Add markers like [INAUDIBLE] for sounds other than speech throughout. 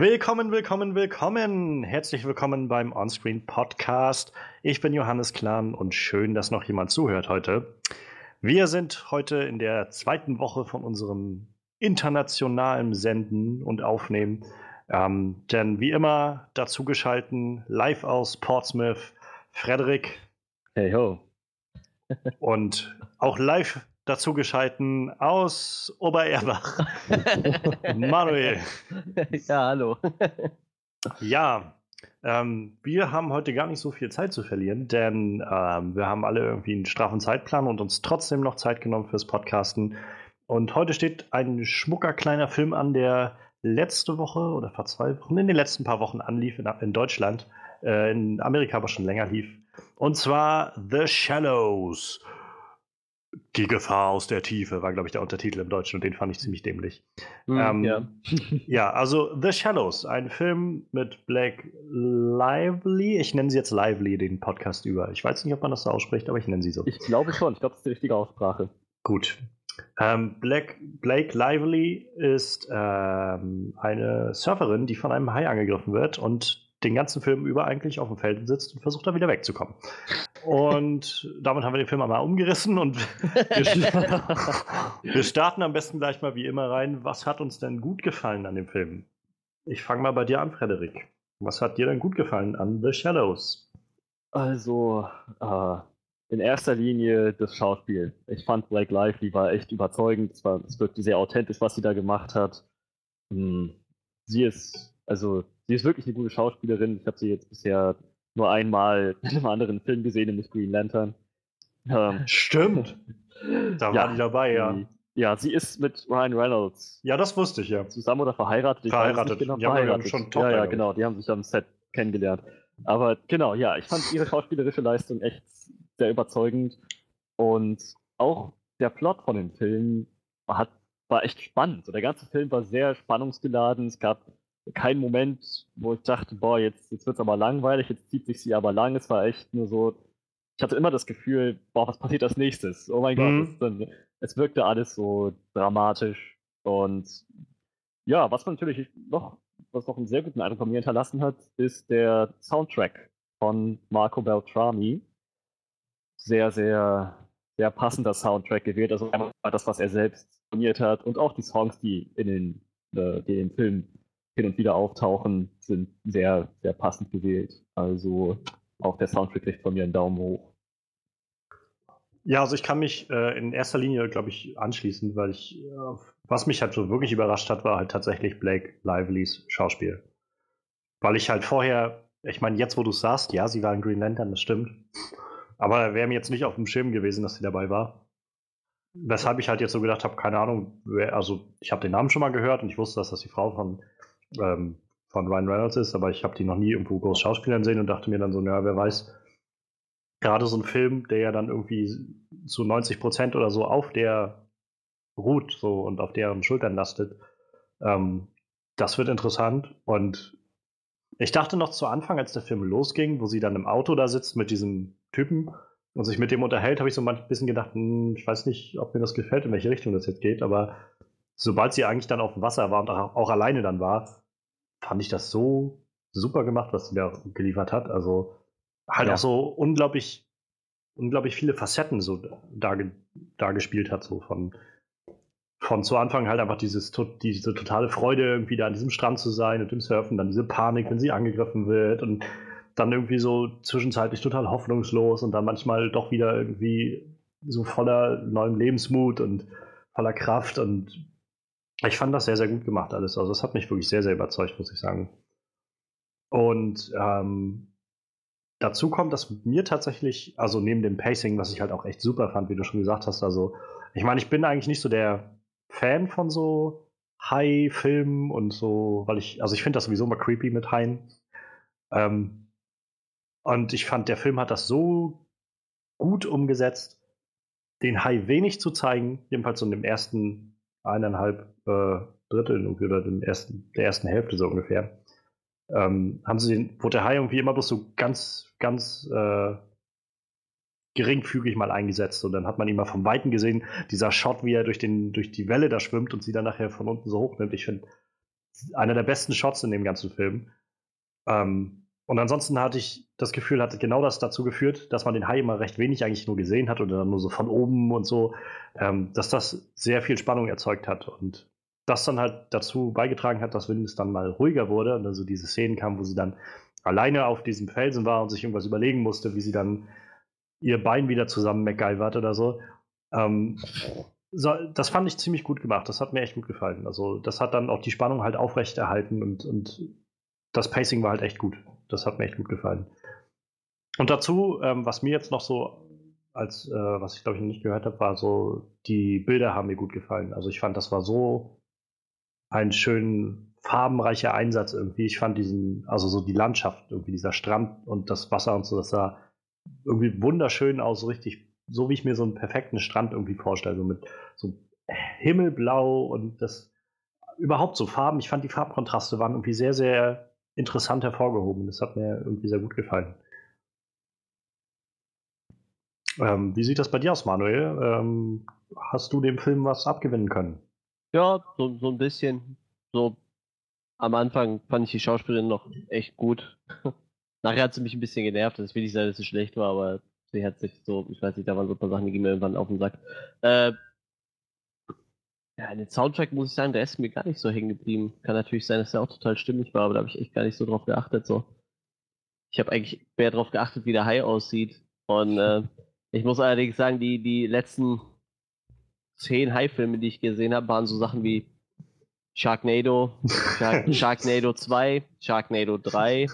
Willkommen, willkommen, willkommen. Herzlich willkommen beim Onscreen Podcast. Ich bin Johannes Klahn und schön, dass noch jemand zuhört heute. Wir sind heute in der zweiten Woche von unserem internationalen Senden und Aufnehmen. Ähm, denn wie immer dazu geschalten, live aus Portsmouth, Frederik. Hey ho. und auch live dazu geschalten aus Obererbach. [LAUGHS] Manuel. Ja, hallo. ja, ähm, wir haben heute gar nicht so viel Zeit zu verlieren, denn ähm, wir haben alle irgendwie einen straffen Zeitplan und uns trotzdem noch Zeit genommen fürs Podcasten. Und heute steht ein schmucker kleiner Film an, der letzte Woche oder vor zwei Wochen, in den letzten paar Wochen anlief in, in Deutschland, äh, in Amerika aber schon länger lief. Und zwar The Shallows. Die Gefahr aus der Tiefe war, glaube ich, der Untertitel im Deutschen und den fand ich ziemlich dämlich. Mm, ähm, ja. [LAUGHS] ja, also The Shallows, ein Film mit Blake Lively. Ich nenne sie jetzt Lively, den Podcast über. Ich weiß nicht, ob man das so ausspricht, aber ich nenne sie so. Ich glaube schon. Ich glaube, das ist die richtige Aussprache. Gut. Ähm, Black, Blake Lively ist ähm, eine Surferin, die von einem Hai angegriffen wird und den ganzen Film über eigentlich auf dem Feld sitzt und versucht da wieder wegzukommen. Und [LAUGHS] damit haben wir den Film einmal umgerissen und [LAUGHS] wir, wir, starten am besten gleich mal wie immer rein. Was hat uns denn gut gefallen an dem Film? Ich fange mal bei dir an, Frederik. Was hat dir denn gut gefallen an The Shadows? Also, äh, in erster Linie das Schauspiel. Ich fand Blake Lively war echt überzeugend. Es, war, es wirkte sehr authentisch, was sie da gemacht hat. Hm, sie ist, also sie ist wirklich eine gute Schauspielerin. Ich habe sie jetzt bisher nur einmal [LAUGHS] in einem anderen Film gesehen, nämlich Green Lantern. Ähm, Stimmt. Da ja, war die dabei, ja. Die, ja, sie ist mit Ryan Reynolds. Ja, das wusste ich, ja. Zusammen oder verheiratet? Ich verheiratet. Genau, ja, verheiratet. Schon Tochter, ja, ja, genau. Die haben sich am Set kennengelernt. Aber genau, ja, ich fand ihre schauspielerische Leistung echt sehr überzeugend. Und auch der Plot von dem Film hat, war echt spannend. So, der ganze Film war sehr spannungsgeladen. Es gab keinen Moment, wo ich dachte, boah, jetzt, jetzt wird es aber langweilig, jetzt zieht sich sie aber lang. Es war echt nur so, ich hatte immer das Gefühl, boah, was passiert als nächstes? Oh mein mhm. Gott, dann, es wirkte alles so dramatisch. Und ja, was man natürlich noch, was noch einen sehr guten Eindruck von mir hinterlassen hat, ist der Soundtrack von Marco Beltrami. Sehr, sehr, sehr passender Soundtrack gewählt. Also einmal das, was er selbst komponiert hat und auch die Songs, die in den, äh, die in den Film hin und wieder auftauchen, sind sehr, sehr passend gewählt. Also auch der Soundtrack kriegt von mir einen Daumen hoch. Ja, also ich kann mich äh, in erster Linie, glaube ich, anschließen, weil ich, äh, was mich halt so wirklich überrascht hat, war halt tatsächlich Blake Livelys Schauspiel. Weil ich halt vorher, ich meine, jetzt wo du es sagst, ja, sie war in Green Lantern, das stimmt. Aber wäre mir jetzt nicht auf dem Schirm gewesen, dass sie dabei war. Weshalb ich halt jetzt so gedacht habe, keine Ahnung, wer, also ich habe den Namen schon mal gehört und ich wusste, dass das die Frau von ähm, von Ryan Reynolds ist, aber ich habe die noch nie irgendwo groß Schauspielern sehen und dachte mir dann so, ja, wer weiß, gerade so ein Film, der ja dann irgendwie zu 90 Prozent oder so auf der ruht so und auf deren Schultern lastet, ähm, das wird interessant. Und ich dachte noch zu Anfang, als der Film losging, wo sie dann im Auto da sitzt mit diesem Typen und sich mit dem unterhält, habe ich so ein bisschen gedacht, hm, ich weiß nicht, ob mir das gefällt, in welche Richtung das jetzt geht, aber sobald sie eigentlich dann auf dem Wasser war und auch alleine dann war, fand ich das so super gemacht, was sie da geliefert hat. Also halt ja. auch so unglaublich, unglaublich viele Facetten so dargespielt da hat, so von, von zu Anfang halt einfach dieses, diese totale Freude, irgendwie da an diesem Strand zu sein und im Surfen, dann diese Panik, wenn sie angegriffen wird und dann irgendwie so zwischenzeitlich total hoffnungslos und dann manchmal doch wieder irgendwie so voller neuem Lebensmut und voller Kraft und ich fand das sehr, sehr gut gemacht alles. Also es hat mich wirklich sehr, sehr überzeugt, muss ich sagen. Und ähm, dazu kommt, dass mir tatsächlich, also neben dem Pacing, was ich halt auch echt super fand, wie du schon gesagt hast, also ich meine, ich bin eigentlich nicht so der Fan von so High-Filmen und so, weil ich, also ich finde das sowieso mal creepy mit Haien. Ähm, und ich fand, der Film hat das so gut umgesetzt, den Hai wenig zu zeigen, jedenfalls so in dem ersten eineinhalb äh, Dritteln oder den ersten, der ersten Hälfte so ungefähr, ähm, haben sie den, wurde der Hai irgendwie immer bloß so ganz, ganz äh, geringfügig mal eingesetzt und dann hat man ihn mal vom Weiten gesehen, dieser Shot, wie er durch, den, durch die Welle da schwimmt und sie dann nachher von unten so hochnimmt. Ich finde, einer der besten Shots in dem ganzen Film. Ähm, und ansonsten hatte ich das Gefühl, hat genau das dazu geführt, dass man den Hai immer recht wenig eigentlich nur gesehen hat oder nur so von oben und so, ähm, dass das sehr viel Spannung erzeugt hat und das dann halt dazu beigetragen hat, dass es dann mal ruhiger wurde und also diese Szenen kamen, wo sie dann alleine auf diesem Felsen war und sich irgendwas überlegen musste, wie sie dann ihr Bein wieder zusammen MacGyvert oder so. Ähm, so, das fand ich ziemlich gut gemacht. Das hat mir echt gut gefallen. Also, das hat dann auch die Spannung halt aufrechterhalten und, und das Pacing war halt echt gut. Das hat mir echt gut gefallen. Und dazu, ähm, was mir jetzt noch so als, äh, was ich glaube ich noch nicht gehört habe, war so, die Bilder haben mir gut gefallen. Also ich fand, das war so ein schön farbenreicher Einsatz irgendwie. Ich fand diesen, also so die Landschaft, irgendwie dieser Strand und das Wasser und so, das sah irgendwie wunderschön aus, so richtig, so wie ich mir so einen perfekten Strand irgendwie vorstelle, so mit so Himmelblau und das überhaupt so Farben. Ich fand die Farbkontraste waren irgendwie sehr, sehr interessant hervorgehoben. Das hat mir irgendwie sehr gut gefallen. Ähm, wie sieht das bei dir aus, Manuel? Ähm, hast du dem Film was abgewinnen können? Ja, so, so ein bisschen. So am Anfang fand ich die Schauspielerin noch echt gut. [LAUGHS] Nachher hat sie mich ein bisschen genervt. Das will nicht sein, dass sie schlecht war, aber sie hat sich so, ich weiß nicht, da waren so ein paar Sachen, die gingen mir irgendwann auf den Sack. Äh, ja, den Soundtrack muss ich sagen, der ist mir gar nicht so hängen geblieben. Kann natürlich sein, dass der auch total stimmig war, aber da habe ich echt gar nicht so drauf geachtet. So. Ich habe eigentlich mehr drauf geachtet, wie der Hai aussieht. Und äh, [LAUGHS] ich muss allerdings sagen, die, die letzten zehn Hai-Filme, die ich gesehen habe, waren so Sachen wie Sharknado, Shark, [LAUGHS] Sharknado 2, Sharknado 3,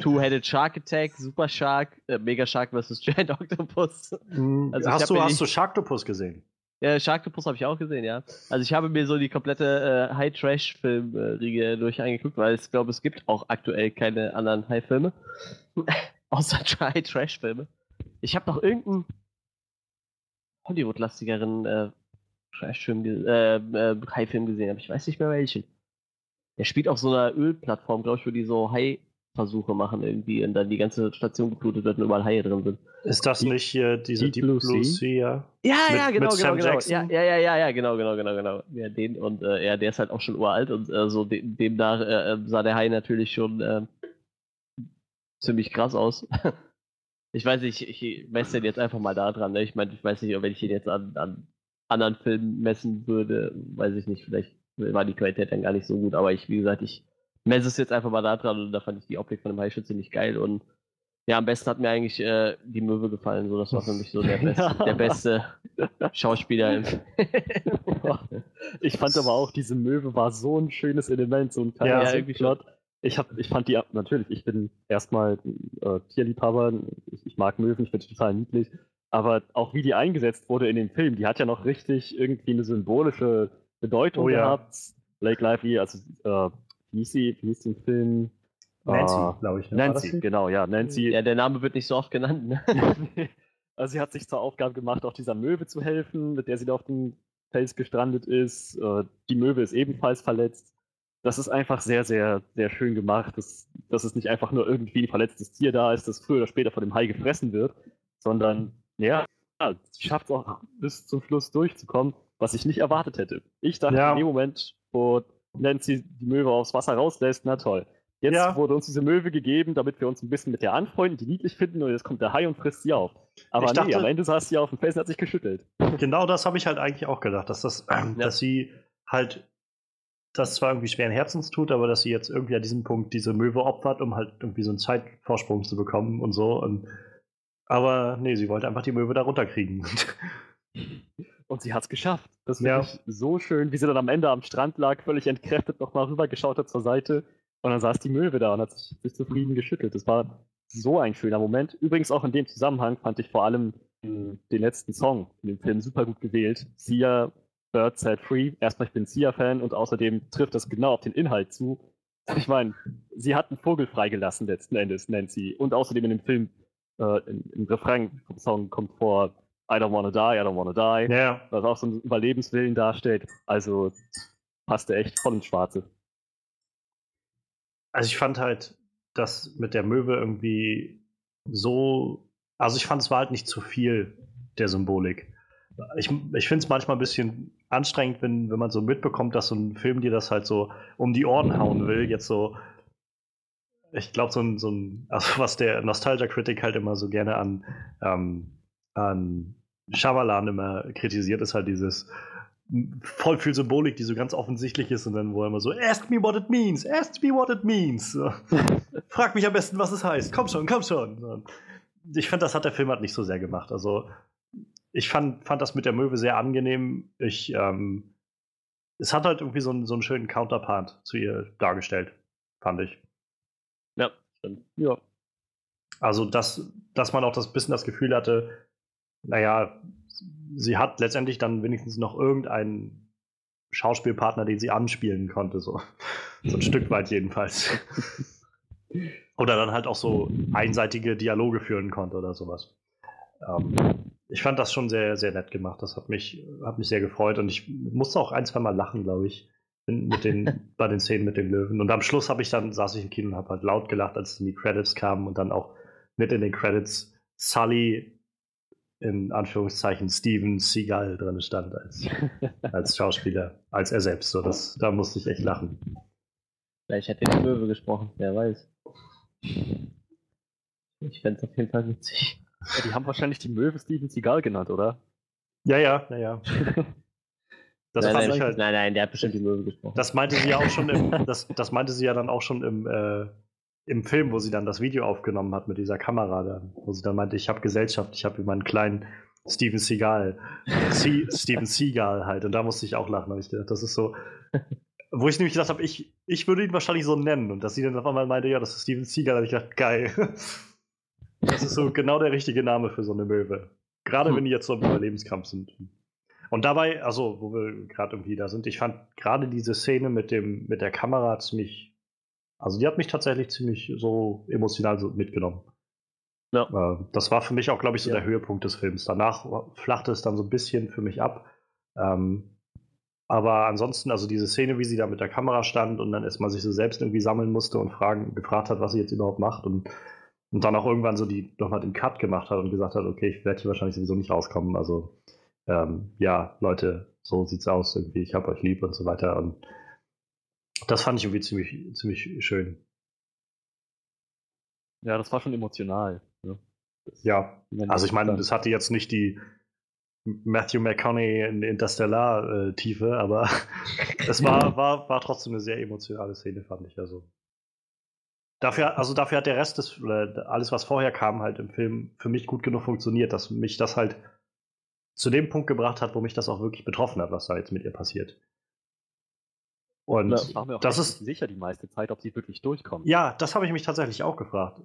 Two-Headed Shark Attack, Super Shark, äh, Mega Shark vs. Giant Octopus. Mhm. Also hast, du, hast du Sharktopus gesehen? Ja, Sharktopus habe ich auch gesehen, ja. Also ich habe mir so die komplette äh, High-Trash-Film-Riege durch angeguckt, weil ich glaube, es gibt auch aktuell keine anderen High-Filme. [LAUGHS] Außer High-Trash-Filme. Ich habe noch irgendeinen Hollywood-lastigeren äh, Trash-Film, äh, äh, High-Film gesehen, aber ich weiß nicht mehr welchen. Der spielt auf so einer Ölplattform, glaube ich, wo die so High Versuche machen irgendwie und dann die ganze Station geblutet wird und überall Haie drin sind. Ist das nicht hier diese Deep, Deep Blue, Blue sea? sea? Ja, mit, ja, genau, genau, genau. Ja, ja, ja, ja, ja, genau, genau, genau, genau. Ja, den und äh, ja, der ist halt auch schon uralt und äh, so de demnach äh, sah der Hai natürlich schon äh, ziemlich krass aus. [LAUGHS] ich weiß nicht, ich, messe den jetzt einfach mal da dran. Ne? Ich meine, ich weiß nicht, wenn ich ihn jetzt an, an anderen Filmen messen würde, weiß ich nicht, vielleicht war die Qualität dann gar nicht so gut, aber ich, wie gesagt, ich messe es jetzt einfach mal da dran und da fand ich die Optik von dem Haischütze ziemlich geil und ja, am besten hat mir eigentlich äh, die Möwe gefallen, so das war für mich so der [LAUGHS] beste, der beste Schauspieler. Im [LAUGHS] ich fand aber auch, diese Möwe war so ein schönes Element, so ein kleiner ja, irgendwie Plot. Ich, hab, ich fand die, natürlich, ich bin erstmal äh, Tierliebhaber, ich, ich, mag Möwen, ich finde die total niedlich, aber auch wie die eingesetzt wurde in dem Film, die hat ja noch richtig irgendwie eine symbolische Bedeutung oh, gehabt. Ja. Blake Lively, also äh, wie hieß sie, wie hieß den Film? Nancy, uh, glaube ich. Ne? Nancy, genau, ja, Nancy. Ja, der Name wird nicht so oft genannt. Ne? [LAUGHS] also sie hat sich zur Aufgabe gemacht, auch dieser Möwe zu helfen, mit der sie da auf dem Fels gestrandet ist. Uh, die Möwe ist ebenfalls verletzt. Das ist einfach sehr, sehr, sehr schön gemacht, dass, dass es nicht einfach nur irgendwie ein verletztes Tier da ist, das früher oder später von dem Hai gefressen wird, sondern ja, sie schafft es auch bis zum Schluss durchzukommen, was ich nicht erwartet hätte. Ich dachte ja. in dem Moment, wo Nancy die Möwe aufs Wasser rauslässt, na toll. Jetzt ja. wurde uns diese Möwe gegeben, damit wir uns ein bisschen mit der anfreunden, die niedlich finden, und jetzt kommt der Hai und frisst sie auf. Aber ich nee, dachte, am Ende saß sie auf dem Felsen und hat sich geschüttelt. Genau das habe ich halt eigentlich auch gedacht, dass das, ähm, ja. [CLEARS THROAT] dass sie halt das zwar irgendwie schweren Herzens tut, aber dass sie jetzt irgendwie an diesem Punkt diese Möwe opfert, um halt irgendwie so einen Zeitvorsprung zu bekommen und so. Und, aber nee, sie wollte einfach die Möwe da runterkriegen. [LAUGHS] Und sie hat es geschafft. Das ist ja. so schön, wie sie dann am Ende am Strand lag, völlig entkräftet, nochmal rübergeschaut hat zur Seite. Und dann saß die Möwe da und hat sich, sich zufrieden geschüttelt. Das war so ein schöner Moment. Übrigens auch in dem Zusammenhang fand ich vor allem den letzten Song in dem Film super gut gewählt. Sia, Bird Set Free. Erstmal, ich bin Sia-Fan und außerdem trifft das genau auf den Inhalt zu. Ich meine, sie hat einen Vogel freigelassen letzten Endes, Nancy. Und außerdem in dem Film, äh, im Refrain vom Song kommt vor, I don't wanna die, I don't wanna die. Ja. Was auch so einen Überlebenswillen darstellt. Also passte echt voll ins Schwarze. Also ich fand halt das mit der Möwe irgendwie so. Also ich fand es war halt nicht zu viel der Symbolik. Ich, ich finde es manchmal ein bisschen anstrengend, wenn, wenn man so mitbekommt, dass so ein Film dir das halt so um die Ohren hauen will. Jetzt so, ich glaube, so ein, so ein, also was der Nostalgia-Critic halt immer so gerne an, ähm, an Shyamalan immer kritisiert, ist halt dieses voll viel Symbolik, die so ganz offensichtlich ist und dann wo er immer so, ask me what it means, ask me what it means. So. [LAUGHS] Frag mich am besten, was es heißt. Komm schon, komm schon. Ich finde, das hat der Film halt nicht so sehr gemacht. Also ich fand, fand das mit der Möwe sehr angenehm. Ich, ähm, es hat halt irgendwie so einen, so einen schönen Counterpart zu ihr dargestellt, fand ich. Ja, stimmt. Ja. Also, dass, dass man auch das bisschen das Gefühl hatte, naja, sie hat letztendlich dann wenigstens noch irgendeinen Schauspielpartner, den sie anspielen konnte, so, [LAUGHS] so ein Stück weit jedenfalls. [LAUGHS] oder dann halt auch so einseitige Dialoge führen konnte oder sowas. Ähm, ich fand das schon sehr, sehr nett gemacht. Das hat mich, hat mich sehr gefreut und ich musste auch ein, zwei Mal lachen, glaube ich, mit den, [LAUGHS] bei den Szenen mit den Löwen. Und am Schluss habe ich dann, saß ich im Kino und habe halt laut gelacht, als die Credits kamen und dann auch mit in den Credits Sully in Anführungszeichen Steven Seagal drin stand als, [LAUGHS] als Schauspieler, als er selbst. So, das, da musste ich echt lachen. Vielleicht hat er die Löwe gesprochen, wer weiß. Ich fände es auf jeden Fall witzig. Ja, die haben wahrscheinlich die Möwe Steven Seagal genannt, oder? Ja, ja, naja. [LAUGHS] Das nein, nein, halt, nein, nein, der hat bestimmt die Möwe gesprochen. Das meinte sie ja auch schon im, das, das meinte sie ja dann auch schon im, äh, im Film, wo sie dann das Video aufgenommen hat mit dieser Kamera, dann, wo sie dann meinte, ich habe Gesellschaft, ich habe meinen kleinen Steven Seagal, Steven Seagal halt. Und da musste ich auch lachen, habe ich gedacht, das ist so, [LAUGHS] wo ich nämlich gedacht habe, ich, ich würde ihn wahrscheinlich so nennen. Und dass sie dann auf einmal meinte, ja, das ist Steven Seagal, habe ich gedacht, geil. [LAUGHS] Das ist so genau der richtige Name für so eine Möwe. Gerade hm. wenn die jetzt so im Überlebenskampf sind. Und dabei, also, wo wir gerade irgendwie da sind, ich fand gerade diese Szene mit dem, mit der Kamera ziemlich, also die hat mich tatsächlich ziemlich so emotional so mitgenommen. Ja. Äh, das war für mich auch, glaube ich, so ja. der Höhepunkt des Films. Danach flachte es dann so ein bisschen für mich ab. Ähm, aber ansonsten, also diese Szene, wie sie da mit der Kamera stand und dann erstmal sich so selbst irgendwie sammeln musste und fragen, gefragt hat, was sie jetzt überhaupt macht und und dann auch irgendwann so die nochmal den Cut gemacht hat und gesagt hat, okay, ich werde hier wahrscheinlich sowieso nicht rauskommen. Also ähm, ja, Leute, so sieht's aus irgendwie, ich habe euch lieb und so weiter. Und das fand ich irgendwie ziemlich, ziemlich schön. Ja, das war schon emotional. Ne? Ja, also ich meine, das hatte jetzt nicht die Matthew McConaughey in Interstellar-Tiefe, äh, aber [LAUGHS] es war, [LAUGHS] war, war trotzdem eine sehr emotionale Szene, fand ich. Also Dafür, also dafür hat der Rest des, alles, was vorher kam, halt im Film für mich gut genug funktioniert, dass mich das halt zu dem Punkt gebracht hat, wo mich das auch wirklich betroffen hat, was da jetzt mit ihr passiert. Und ja, das ist sicher die meiste Zeit, ob sie wirklich durchkommt. Ja, das habe ich mich tatsächlich auch gefragt.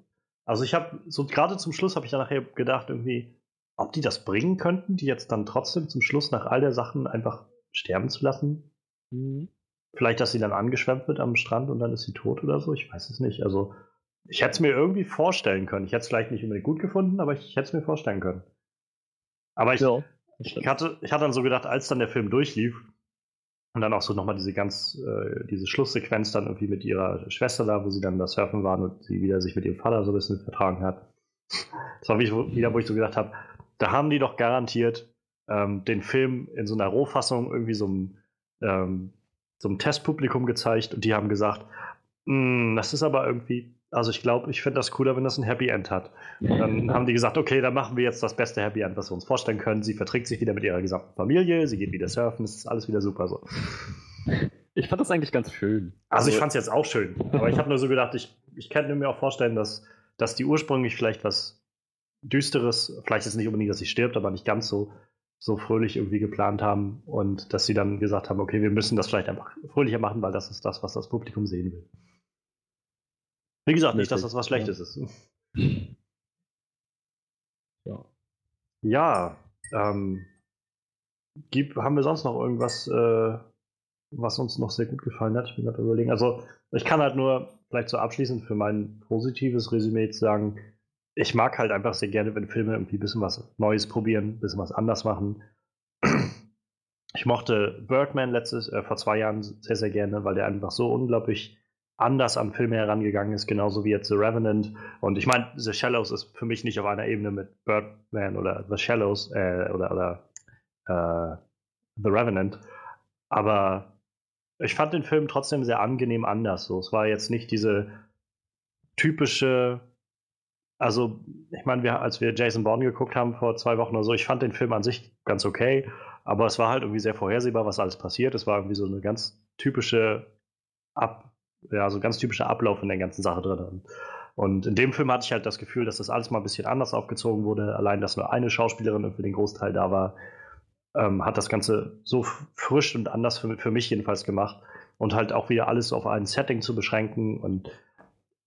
Also ich habe so gerade zum Schluss habe ich dann nachher gedacht irgendwie, ob die das bringen könnten, die jetzt dann trotzdem zum Schluss nach all der Sachen einfach sterben zu lassen. Mhm. Vielleicht, dass sie dann angeschwemmt wird am Strand und dann ist sie tot oder so. Ich weiß es nicht. Also, ich hätte es mir irgendwie vorstellen können. Ich hätte es vielleicht nicht unbedingt gut gefunden, aber ich hätte es mir vorstellen können. Aber ich, ja, ich, hatte, ich hatte dann so gedacht, als dann der Film durchlief und dann auch so nochmal diese ganz, äh, diese Schlusssequenz dann irgendwie mit ihrer Schwester da, wo sie dann das Surfen waren und sie wieder sich mit ihrem Vater so ein bisschen vertragen hat. Das war wieder, wo ich so gedacht habe, da haben die doch garantiert ähm, den Film in so einer Rohfassung irgendwie so ein ähm, so einem Testpublikum gezeigt und die haben gesagt, mm, das ist aber irgendwie, also ich glaube, ich finde das cooler, wenn das ein Happy End hat. Und dann [LAUGHS] haben die gesagt, okay, dann machen wir jetzt das beste Happy End, was wir uns vorstellen können. Sie verträgt sich wieder mit ihrer gesamten Familie, sie geht wieder surfen, es ist alles wieder super so. Ich fand das eigentlich ganz schön. Also, ich also fand es jetzt auch schön, aber ich habe nur so gedacht, ich, ich könnte mir auch vorstellen, dass, dass die ursprünglich vielleicht was Düsteres, vielleicht ist nicht unbedingt, dass sie stirbt, aber nicht ganz so, so fröhlich irgendwie geplant haben und dass sie dann gesagt haben, okay, wir müssen das vielleicht einfach fröhlicher machen, weil das ist das, was das Publikum sehen will. Wie gesagt, nicht, dass das was Schlechtes ist. Ja. Ja, ähm, gibt, haben wir sonst noch irgendwas, äh, was uns noch sehr gut gefallen hat? Ich bin gerade überlegen. Also, ich kann halt nur vielleicht so abschließend für mein positives Resümee sagen, ich mag halt einfach sehr gerne, wenn Filme irgendwie ein bisschen was Neues probieren, ein bisschen was anders machen. Ich mochte Birdman letztes, äh, vor zwei Jahren sehr, sehr gerne, weil der einfach so unglaublich anders an Filme herangegangen ist, genauso wie jetzt The Revenant. Und ich meine, The Shallows ist für mich nicht auf einer Ebene mit Birdman oder The Shallows äh, oder, oder äh, The Revenant. Aber ich fand den Film trotzdem sehr angenehm anders. So. Es war jetzt nicht diese typische, also ich meine, als wir Jason Bourne geguckt haben vor zwei Wochen oder so, ich fand den Film an sich ganz okay, aber es war halt irgendwie sehr vorhersehbar, was alles passiert. Es war irgendwie so eine ganz typische Ab, ja, so ein ganz typischer Ablauf in der ganzen Sache drin. Und in dem Film hatte ich halt das Gefühl, dass das alles mal ein bisschen anders aufgezogen wurde. Allein, dass nur eine Schauspielerin für den Großteil da war, ähm, hat das Ganze so frisch und anders für, für mich jedenfalls gemacht. Und halt auch wieder alles auf ein Setting zu beschränken. Und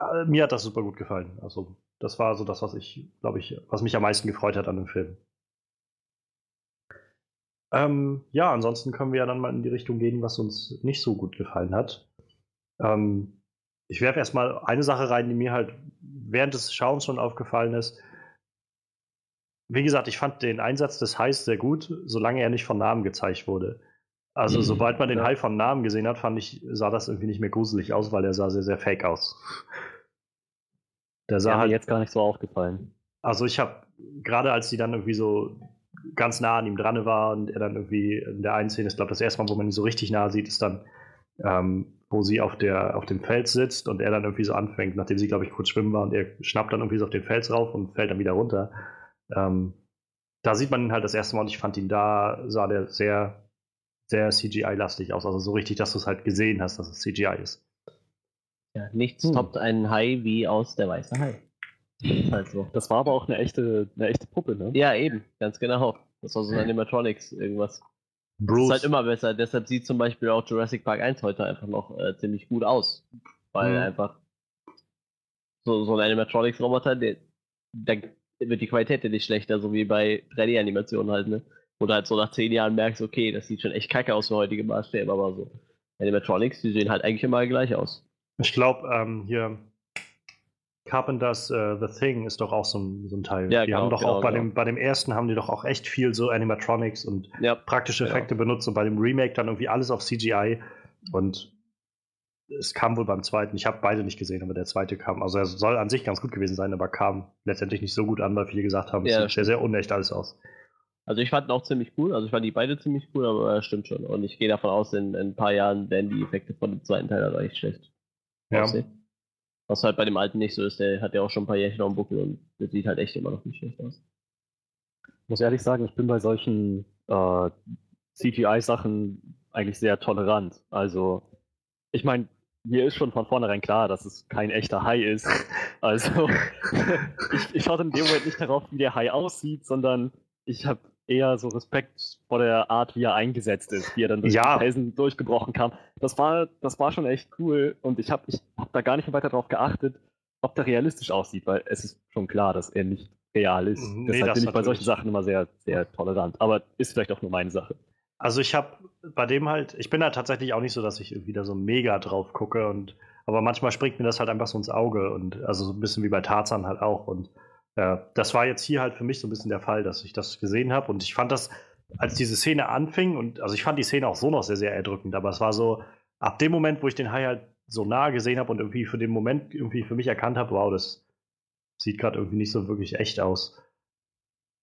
äh, mir hat das super gut gefallen. Also, das war so das, was ich, glaube ich, was mich am meisten gefreut hat an dem Film. Ähm, ja, ansonsten können wir ja dann mal in die Richtung gehen, was uns nicht so gut gefallen hat. Ähm, ich werfe erstmal eine Sache rein, die mir halt während des Schauens schon aufgefallen ist wie gesagt, ich fand den Einsatz des Hais sehr gut, solange er nicht von Namen gezeigt wurde. Also, mhm, sobald man den ja. Hai von Namen gesehen hat, fand ich, sah das irgendwie nicht mehr gruselig aus, weil er sah sehr, sehr fake aus. Der sah ja, halt jetzt gar nicht so aufgefallen. Also, ich habe gerade als die dann irgendwie so ganz nah an ihm dran war und er dann irgendwie in der einen Szene, ich glaube, das erste Mal, wo man ihn so richtig nah sieht, ist dann, ähm, wo sie auf, der, auf dem Fels sitzt und er dann irgendwie so anfängt, nachdem sie, glaube ich, kurz schwimmen war und er schnappt dann irgendwie so auf den Fels rauf und fällt dann wieder runter. Ähm, da sieht man ihn halt das erste Mal und ich fand ihn da, sah der sehr, sehr CGI-lastig aus. Also so richtig, dass du es halt gesehen hast, dass es CGI ist. Ja, nichts hm. toppt einen Hai wie aus der weiße Hai. Also. Das war aber auch eine echte, eine echte Puppe, ne? Ja, eben, ganz genau. Das war so ein Animatronics, irgendwas. Bruce. Das ist halt immer besser. Deshalb sieht zum Beispiel auch Jurassic Park 1 heute einfach noch äh, ziemlich gut aus. Weil mhm. einfach so, so ein Animatronics-Roboter, der, der wird die Qualität ja nicht schlechter, so wie bei 3D-Animationen halt, ne? Wo du halt so nach 10 Jahren merkst, okay, das sieht schon echt kacke aus für heutige Maßstäbe, aber so. Animatronics, die sehen halt eigentlich immer gleich aus. Ich glaube, ähm, hier Carpenters uh, The Thing ist doch auch so ein, so ein Teil. Ja, die genau, haben doch genau, auch bei, genau. dem, bei dem ersten haben die doch auch echt viel so Animatronics und ja, praktische Effekte ja. benutzt und bei dem Remake dann irgendwie alles auf CGI und es kam wohl beim zweiten. Ich habe beide nicht gesehen, aber der zweite kam. Also er soll an sich ganz gut gewesen sein, aber kam letztendlich nicht so gut an, weil viele gesagt haben, es sieht sehr, sehr unecht alles aus. Also ich fand ihn auch ziemlich cool. Also ich fand die beide ziemlich cool, aber er stimmt schon. Und ich gehe davon aus, in, in, ein paar Jahren werden die Effekte von dem zweiten Teil aber echt schlecht ja. aussehen. Was halt bei dem alten nicht so ist, der hat ja auch schon ein paar Jährchen auf dem Buckel und das sieht halt echt immer noch nicht schlecht aus. Ich muss ehrlich sagen, ich bin bei solchen äh, CGI-Sachen eigentlich sehr tolerant. Also, ich meine, mir ist schon von vornherein klar, dass es kein echter Hai ist. [LAUGHS] Also [LAUGHS] ich, ich schaue in dem Moment nicht darauf, wie der Hai aussieht, sondern ich habe eher so Respekt vor der Art, wie er eingesetzt ist, wie er dann durch ja. die Felsen durchgebrochen kam. Das war, das war schon echt cool und ich habe ich hab da gar nicht weiter darauf geachtet, ob der realistisch aussieht, weil es ist schon klar, dass er nicht real ist. Nee, Deshalb bin ich bei solchen Sachen immer sehr, sehr tolerant. Aber ist vielleicht auch nur meine Sache. Also ich habe bei dem halt, ich bin da tatsächlich auch nicht so, dass ich wieder so mega drauf gucke und aber manchmal springt mir das halt einfach so ins Auge und also so ein bisschen wie bei Tarzan halt auch und äh, das war jetzt hier halt für mich so ein bisschen der Fall, dass ich das gesehen habe und ich fand das, als diese Szene anfing und also ich fand die Szene auch so noch sehr, sehr erdrückend, aber es war so, ab dem Moment, wo ich den Hai halt so nah gesehen habe und irgendwie für den Moment irgendwie für mich erkannt habe, wow, das sieht gerade irgendwie nicht so wirklich echt aus.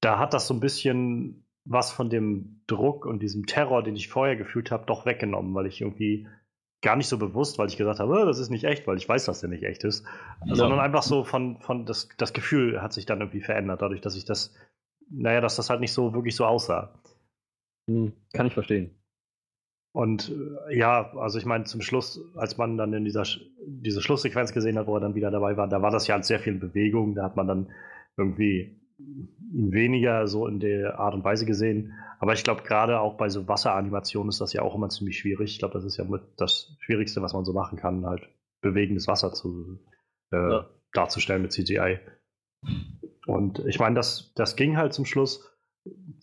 Da hat das so ein bisschen was von dem Druck und diesem Terror, den ich vorher gefühlt habe, doch weggenommen, weil ich irgendwie gar nicht so bewusst, weil ich gesagt habe, oh, das ist nicht echt, weil ich weiß, dass der nicht echt ist, ja. sondern einfach so von, von das, das Gefühl hat sich dann irgendwie verändert, dadurch, dass ich das, naja, dass das halt nicht so wirklich so aussah. Hm, kann ich verstehen. Und äh, ja, also ich meine, zum Schluss, als man dann in dieser diese Schlusssequenz gesehen hat, wo er dann wieder dabei war, da war das ja halt sehr viel Bewegung, da hat man dann irgendwie weniger so in der Art und Weise gesehen. Aber ich glaube, gerade auch bei so Wasseranimationen ist das ja auch immer ziemlich schwierig. Ich glaube, das ist ja das Schwierigste, was man so machen kann, halt bewegendes Wasser zu, äh, ja. darzustellen mit CGI. Und ich meine, das, das ging halt zum Schluss.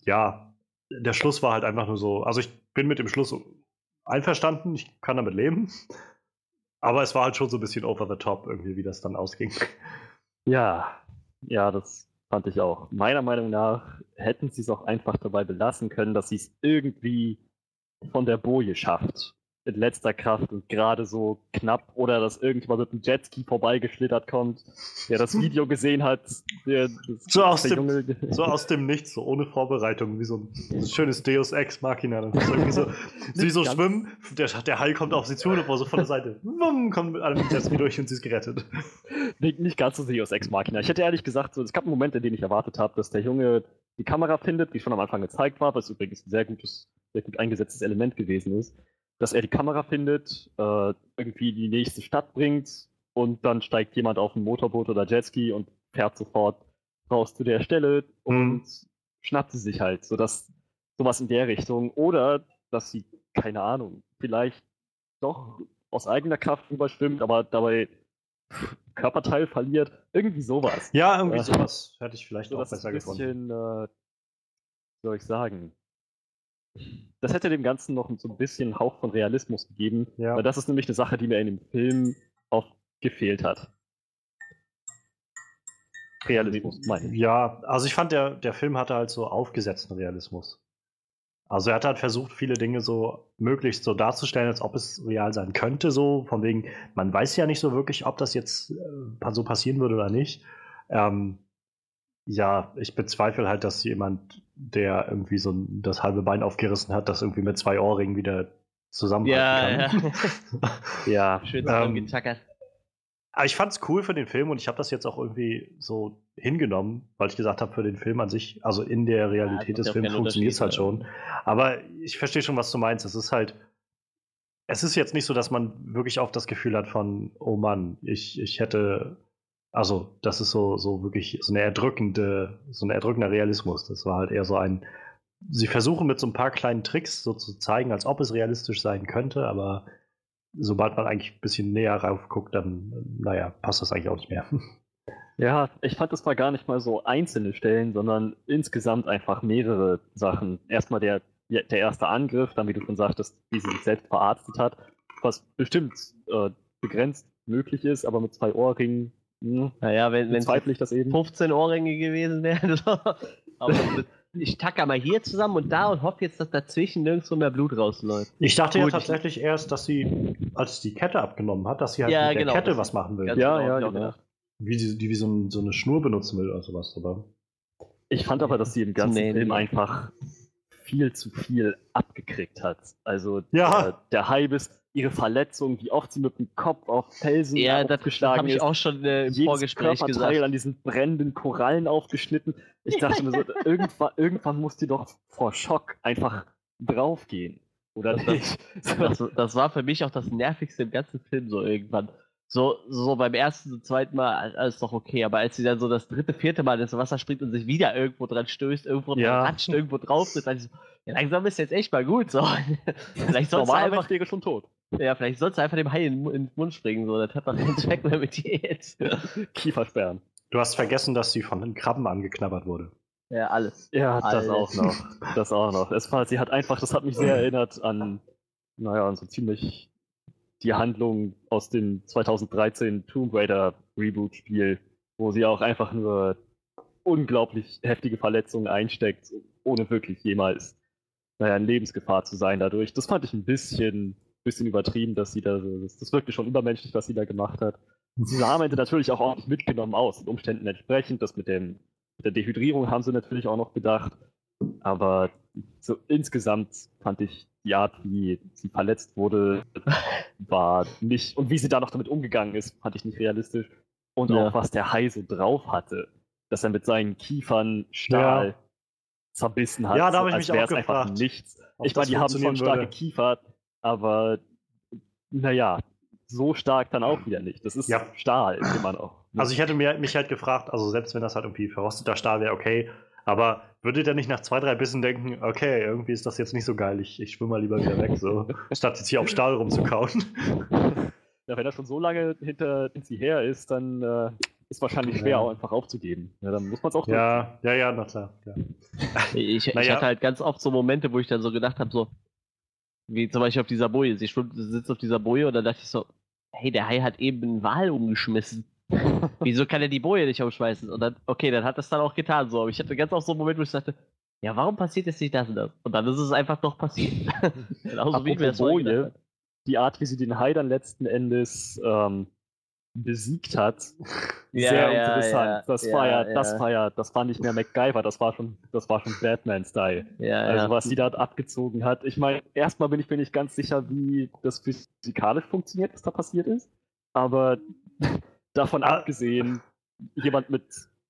Ja, der Schluss war halt einfach nur so. Also ich bin mit dem Schluss einverstanden, ich kann damit leben. Aber es war halt schon so ein bisschen over the top, irgendwie, wie das dann ausging. Ja, ja, das Fand ich auch. Meiner Meinung nach hätten sie es auch einfach dabei belassen können, dass sie es irgendwie von der Boje schafft. In letzter Kraft und gerade so knapp oder dass irgendjemand mit einem Jetski vorbeigeschlittert kommt, der das [LAUGHS] Video gesehen hat. Der, das, so, aus dem, so aus dem Nichts, so ohne Vorbereitung, wie so ein, schönes Deus Ex Machina. Dann irgendwie so, [LAUGHS] sie so schwimmen, der, der Hai kommt auf sie zu und so von der Seite, wumm, kommt mit einem Jetski durch und sie ist gerettet. [LAUGHS] Nicht, nicht ganz so Deus Ex Machina. Ich hätte ehrlich gesagt, so, es gab einen Moment, in dem ich erwartet habe, dass der Junge die Kamera findet, wie schon am Anfang gezeigt war, was übrigens ein sehr gutes, sehr gut eingesetztes Element gewesen ist dass er die Kamera findet, äh, irgendwie die nächste Stadt bringt und dann steigt jemand auf ein Motorboot oder Jetski und fährt sofort raus zu der Stelle und mhm. schnappt sie sich halt, sodass sowas in der Richtung oder dass sie, keine Ahnung, vielleicht doch aus eigener Kraft überschwimmt, aber dabei Körperteil verliert, irgendwie sowas. Ja, irgendwie äh, sowas hätte ich vielleicht so, auch besser ein bisschen, gefunden. Äh, soll ich sagen, das hätte dem Ganzen noch so ein bisschen Hauch von Realismus gegeben, ja. weil das ist nämlich eine Sache, die mir in dem Film oft gefehlt hat. Realismus, meine ich. Ja, also ich fand, der, der Film hatte halt so aufgesetzten Realismus. Also er hat halt versucht, viele Dinge so möglichst so darzustellen, als ob es real sein könnte, so von wegen, man weiß ja nicht so wirklich, ob das jetzt äh, so passieren würde oder nicht. Ähm, ja, ich bezweifle halt, dass jemand, der irgendwie so das halbe Bein aufgerissen hat, das irgendwie mit zwei Ohrringen wieder zusammenhalten ja, kann. Ja, [LAUGHS] ja. schön zusammengetackert. Ähm, aber ich fand's cool für den Film und ich habe das jetzt auch irgendwie so hingenommen, weil ich gesagt habe, für den Film an sich, also in der Realität ja, des Films funktioniert es halt schon. Aber ich verstehe schon, was du meinst. Es ist halt, es ist jetzt nicht so, dass man wirklich auch das Gefühl hat von, oh Mann, ich, ich hätte also, das ist so, so wirklich so eine erdrückende, so ein erdrückender Realismus. Das war halt eher so ein. Sie versuchen mit so ein paar kleinen Tricks so zu zeigen, als ob es realistisch sein könnte, aber sobald man eigentlich ein bisschen näher rauf guckt, dann, naja, passt das eigentlich auch nicht mehr. [LAUGHS] Ja, ich fand das mal gar nicht mal so einzelne Stellen, sondern insgesamt einfach mehrere Sachen. Erstmal der, der erste Angriff, dann wie du schon sagtest, wie sie sich selbst verarztet hat, was bestimmt äh, begrenzt möglich ist, aber mit zwei Ohrringen hm, naja, wenn es 15 Ohrringe gewesen wären. [LAUGHS] aber [LAUGHS] ich tacke mal hier zusammen und da und hoffe jetzt, dass dazwischen nirgendwo mehr Blut rausläuft. Ich dachte Gut, ja tatsächlich erst, dass sie, als die Kette abgenommen hat, dass sie halt ja, mit der genau, Kette was machen will. Ja, genau, ja, genau. Wie die, die wie so, ein, so, eine Schnur benutzen will oder sowas. Aber ich fand aber, dass sie im ganzen nee, Film nee. einfach viel zu viel abgekriegt hat. Also ja. der, der Hype ist, ihre Verletzung, wie oft sie mit dem Kopf auf Felsen ja, aufgeschlagen habe ich auch schon äh, im Jedes Vorgespräch gesagt. an diesen brennenden Korallen aufgeschnitten. Ich dachte mir so, [LAUGHS] irgendwann, irgendwann muss die doch vor Schock einfach draufgehen. Oder das, nicht? Das, [LAUGHS] das, das, war für mich auch das Nervigste im ganzen Film so irgendwann. So, so beim ersten und zweiten Mal alles doch okay, aber als sie dann so das dritte, vierte Mal ins Wasser springt und sich wieder irgendwo dran stößt, irgendwo ja. dran ratscht, irgendwo drauf ist, dann so, ja, langsam ist jetzt echt mal gut. So. [LAUGHS] vielleicht sollst du einfach schon tot. Ja, vielleicht sollst du einfach dem Hai in, in den Mund springen, so, das hat doch keinen Zweck mehr mit dir jetzt. Kiefersperren. Du hast vergessen, dass sie von den Krabben angeknabbert wurde. Ja, alles. Ja, alles. das auch noch. Das auch noch. Es war, sie hat einfach, das hat mich sehr erinnert an, naja, an so ziemlich die Handlung aus dem 2013 Tomb Raider Reboot-Spiel, wo sie auch einfach nur unglaublich heftige Verletzungen einsteckt, ohne wirklich jemals naja, in Lebensgefahr zu sein dadurch. Das fand ich ein bisschen, bisschen übertrieben, dass sie da, das, das wirkte schon übermenschlich, was sie da gemacht hat. Sie sah am Ende natürlich auch ordentlich mitgenommen aus, den Umständen entsprechend. Das mit, dem, mit der Dehydrierung haben sie natürlich auch noch bedacht. Aber so insgesamt fand ich die Art, wie sie verletzt wurde, [LAUGHS] war nicht. Und wie sie da noch damit umgegangen ist, fand ich nicht realistisch. Und ja. auch was der Hai so drauf hatte, dass er mit seinen Kiefern Stahl ja. zerbissen hat. Ja, da habe ich mich auch gefragt. einfach nichts. Ich meine, die haben schon starke würde. Kiefer, aber naja, so stark dann auch wieder nicht. Das ist ja. Stahl immer noch. Also ich hätte mir, mich halt gefragt, also selbst wenn das halt irgendwie verrosteter Stahl wäre, okay, aber würdet ihr nicht nach zwei, drei Bissen denken, okay, irgendwie ist das jetzt nicht so geil, ich, ich schwimme mal lieber wieder weg, so, [LAUGHS] statt jetzt hier auf Stahl rumzukauen. Ja, wenn er schon so lange hinter sie her ist, dann äh, ist wahrscheinlich schwer, ja. auch einfach aufzugeben. Ja, dann muss man es auch Ja, ja, ja, na klar. Ja. Ich, naja. ich, hatte halt ganz oft so Momente, wo ich dann so gedacht habe, so, wie zum Beispiel auf dieser Boje. Sie schwimmt, sitzt auf dieser Boje und dann dachte ich so, hey, der Hai hat eben einen Wal umgeschmissen. [LAUGHS] Wieso kann er die Boje nicht umschmeißen? Und dann, okay, dann hat das dann auch getan. So, aber ich hatte ganz auch so einen Moment, wo ich dachte, ja, warum passiert jetzt nicht das und das? Und dann ist es einfach doch passiert. [LAUGHS] Genauso wie mir das Boje, die Art, wie sie den Hai dann letzten Endes ähm, besiegt hat, Ja, sehr ja, interessant. ja, das war ja, das war ja, das war nicht mehr MacGyver, das war schon, das war schon Batman-Style. Ja, Also ja. was sie dort abgezogen hat. Ich meine, erstmal bin ich mir nicht ganz sicher, wie das physikalisch funktioniert, was da passiert ist. Aber [LAUGHS] davon Ah. abgesehen, jemand mit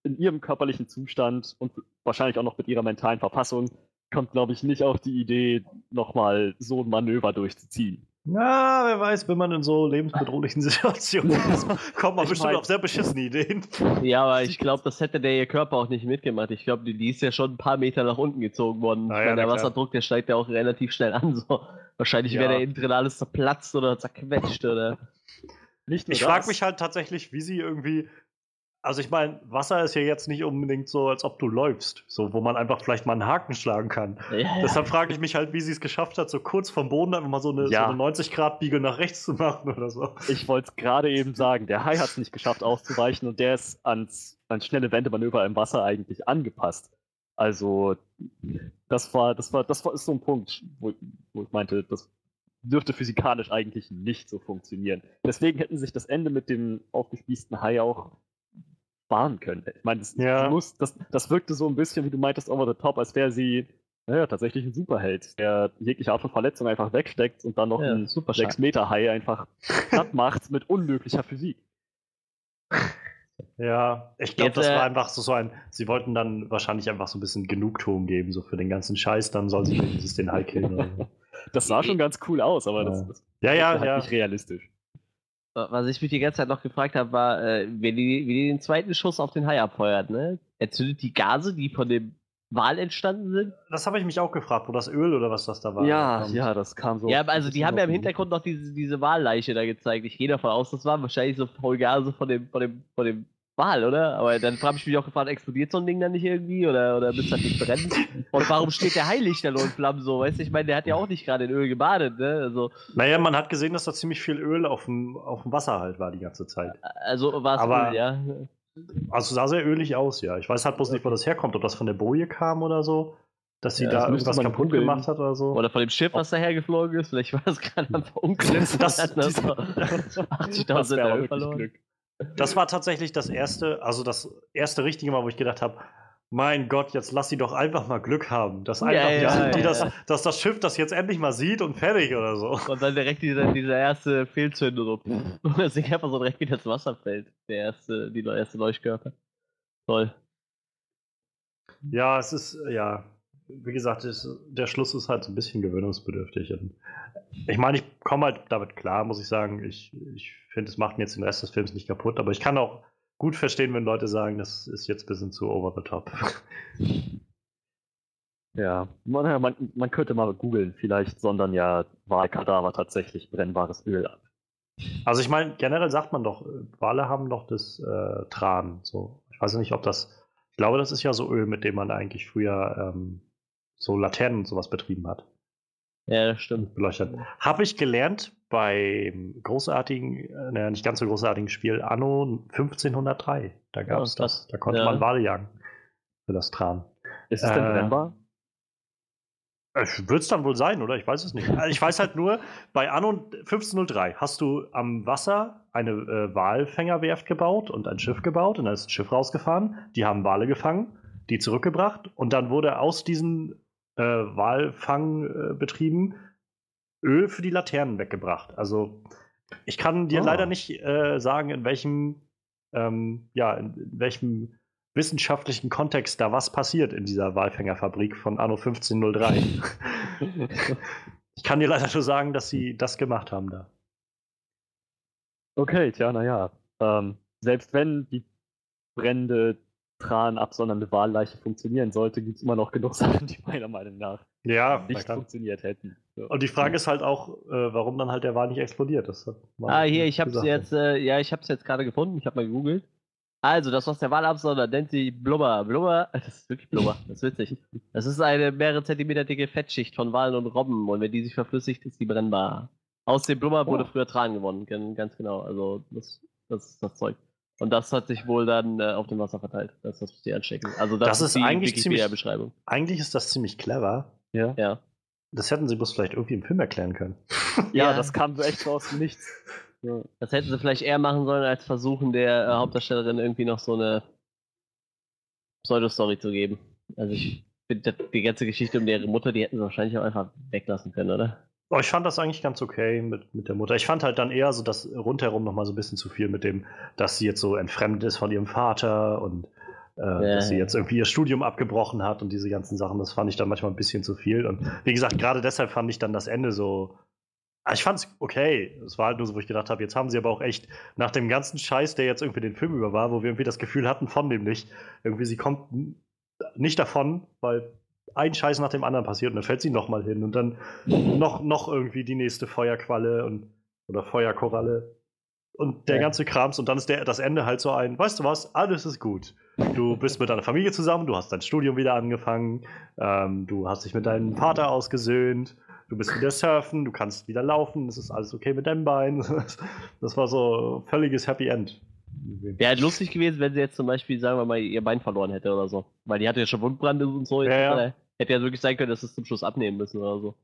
in ihrem körperlichen Zustand und wahrscheinlich auch noch mit ihrer mentalen Verfassung kommt, glaube ich, nicht auf die Idee, nochmal so ein Manöver durchzuziehen. Na, wer weiß, wenn man in so lebensbedrohlichen [LAUGHS] Situationen [LAUGHS] ist, kommt man Ich bestimmt mein- auf sehr beschissene Ideen. Ja, aber ich glaube, das hätte der ihr Körper auch nicht mitgemacht. Ich glaube, die, die ist ja schon ein paar Meter nach unten gezogen worden. Ja, der. Wasserdruck, der steigt ja auch relativ schnell an. So. Wahrscheinlich Ja. wäre der innen drin alles zerplatzt oder zerquetscht oder. [LAUGHS] Nicht nur Ich frage mich halt tatsächlich, wie sie irgendwie. Also ich meine, Wasser ist ja jetzt nicht unbedingt so, als ob du läufst, so wo man einfach vielleicht mal einen Haken schlagen kann. Ja, Deshalb frage ich mich halt, wie sie es geschafft hat, so kurz vom Boden einfach mal so eine, Ja. so eine 90-Grad-Biege nach rechts zu machen oder so. Ich wollte es gerade eben sagen, der Hai hat es nicht geschafft auszuweichen und der ist ans, ans schnelle Wendemanöver im Wasser eigentlich angepasst. Also, das war, das war, das war ist so ein Punkt, wo, wo ich meinte, das dürfte physikalisch eigentlich nicht so funktionieren. Deswegen hätten sich das Ende mit dem aufgespießten Hai auch sparen können. Ich meine, das, Ja. muss, das, das wirkte so ein bisschen, wie du meintest, over the top, als wäre sie naja, tatsächlich ein Superheld, der jegliche Art von Verletzung einfach wegsteckt und dann noch Ja, ein super 6 Meter Hai einfach platt [LAUGHS] macht mit unmöglicher Physik. Ja, ich glaube, das äh, war einfach so, so ein. Sie wollten dann wahrscheinlich einfach so ein bisschen Genugtuung geben, so für den ganzen Scheiß, dann soll sie wenigstens den Hai killen. Oder so. Das sah schon ganz cool aus, aber das, Ja. das Ja, ja, wirkte halt ja. nicht realistisch. Was ich mich die ganze Zeit noch gefragt habe, war, äh, wenn die, wie die den zweiten Schuss auf den Hai abfeuert, ne? Erzündet die Gase, die von dem Wal entstanden sind? Das habe ich mich auch gefragt, wo das Öl oder was das da war. ja, ja, das kam so. ja, aber also die haben ja im Hintergrund noch diese, diese Walleiche da gezeigt. Ich gehe davon aus, das war wahrscheinlich so voll Gase von dem, von dem, von dem Wal, oder? Aber dann habe ich mich auch gefragt, explodiert so ein Ding dann nicht irgendwie oder, oder müsste das nicht brennen? Und warum steht der Heilig da in Flammen so? Weißt du, ich meine, der hat ja auch nicht gerade in Öl gebadet, ne? Also, Naja, man hat gesehen, dass da ziemlich viel Öl auf dem, auf dem Wasser halt war die ganze Zeit. also war es Öl, ja. Also sah sehr ölig aus, ja. Ich weiß halt bloß nicht, wo das herkommt, ob das von der Boje kam oder so, dass sie Ja, da irgendwas kaputt googeln. gemacht hat oder so. Oder von dem Schiff, was daher geflogen ist. Vielleicht war das gerade am Verunglückt. Das- und hat das [LAUGHS] so Das 80.000 wäre aber Euro verloren. Glück. Das war tatsächlich das erste, also das erste richtige Mal, wo ich gedacht habe, mein Gott, jetzt lass sie doch einfach mal Glück haben. Dass, Ja, einfach, ja, die ja, das, ja. dass das Schiff das jetzt endlich mal sieht und fertig oder so. Und dann direkt dieser, dieser erste Fehlzünder so. Und das einfach so direkt wieder ins Wasser fällt. Der erste, die erste Leuchtkörper. Toll. Ja, es ist, ja, wie gesagt, es, der Schluss ist halt so ein bisschen gewöhnungsbedürftig. Und ich meine, ich komme halt damit klar, muss ich sagen. Ich, ich finde, es macht mir jetzt den Rest des Films nicht kaputt, aber ich kann auch gut verstehen, wenn Leute sagen, das ist jetzt ein bisschen zu over the top. [LAUGHS] Ja, man, man, man könnte mal googeln, vielleicht sondern ja Wahlkadaver tatsächlich brennbares Öl ab. Also ich meine, generell sagt man doch, Wale haben doch das äh, Tran. So. Ich weiß nicht, ob das. Ich glaube, das ist ja so Öl, mit dem man eigentlich früher ähm, so Laternen und sowas betrieben hat. Ja, das stimmt. Beleuchtet. Habe ich gelernt beim großartigen, äh, naja, nicht ganz so großartigen Spiel Anno 1503. Da gab es Ja, das. Da konnte Ja. man Wale jagen. Für das Tran. Ist es denn Äh, brennbar? Wird es dann wohl sein, oder? Ich weiß es nicht. Also Ich weiß halt nur, bei Anno 1503 hast du am Wasser eine äh, Walfängerwerft gebaut und ein Schiff gebaut und dann ist ein Schiff rausgefahren. Die haben Wale gefangen, die zurückgebracht und dann wurde aus diesen äh, Walfangbetrieben Öl für die Laternen weggebracht. Also ich kann dir Oh. leider nicht äh, sagen, in welchem, ähm, ja, in, in welchem wissenschaftlichen Kontext da was passiert in dieser Walfängerfabrik von Anno 1503. [LAUGHS] ich kann dir leider nur sagen, dass sie das gemacht haben da. Okay, tja, naja. Ähm, selbst wenn die brennende, tranabsondernde Wahlleiche funktionieren sollte, gibt es immer noch genug [LAUGHS] Sachen, die meiner Meinung nach Ja, nicht funktioniert hätten. So. Und die Frage ist halt auch, äh, warum dann halt der Wal nicht explodiert. Man Ah, hier, ich hab's gesagt. jetzt, äh, ja, ich hab's jetzt gerade gefunden. Ich habe mal gegoogelt. Also, das, was der Wal absondert, nennt sie Blubber. Blubber, [LAUGHS] das ist wirklich Blubber, das ist witzig. Das ist eine mehrere Zentimeter dicke Fettschicht von Walen und Robben und wenn die sich verflüssigt, ist die brennbar. Aus dem Blubber wurde Oh. früher Tran gewonnen, gan- ganz genau. Also, das, das ist das Zeug. Und das hat sich wohl dann äh, auf dem Wasser verteilt. Das ist das, was die anstecken. Also, das, Das ist die eigentlich ziemlich- Wikipedia-Beschreibung. Eigentlich ist das ziemlich clever. Ja. Ja. das hätten sie bloß vielleicht irgendwie im Film erklären können. [LAUGHS] Ja, Ja. das kam so echt so aus dem Nichts. Ja. Das hätten sie vielleicht eher machen sollen, als versuchen, der äh, Hauptdarstellerin irgendwie noch so eine Pseudo-Story zu geben. Also ich finde, die ganze Geschichte um ihre Mutter, die hätten sie wahrscheinlich auch einfach weglassen können, oder? Aber ich fand das eigentlich ganz okay mit, mit der Mutter. Ich fand halt dann eher so das rundherum nochmal so ein bisschen zu viel mit dem, dass sie jetzt so entfremdet ist von ihrem Vater und äh, dass sie jetzt irgendwie ihr Studium abgebrochen hat und diese ganzen Sachen. Das fand ich dann manchmal ein bisschen zu viel. Und wie gesagt, gerade deshalb fand ich dann das Ende so. Ah, Ich fand es okay. Es war halt nur so, wo ich gedacht habe, jetzt haben sie aber auch echt nach dem ganzen Scheiß, der jetzt irgendwie den Film über war, wo wir irgendwie das Gefühl hatten von dem nicht, irgendwie sie kommt nicht davon, weil ein Scheiß nach dem anderen passiert und dann fällt sie nochmal hin und dann [LAUGHS] noch, noch irgendwie die nächste Feuerqualle und oder Feuerkoralle und der Ja. ganze Krams und dann ist der, das Ende halt so ein, weißt du was, alles ist gut. Du bist mit deiner Familie zusammen, du hast dein Studium wieder angefangen, ähm, du hast dich mit deinem Vater ausgesöhnt, du bist wieder surfen, du kannst wieder laufen, es ist alles okay mit deinem Bein. [LAUGHS] Das war so völliges Happy End. Wäre halt lustig gewesen, wenn sie jetzt zum Beispiel, sagen wir mal, ihr Bein verloren hätte oder so. Weil die hatte ja schon Wundbrand und so. Ja, ja. Äh, Hätte ja wirklich sein können, dass sie es zum Schluss abnehmen müssen oder so.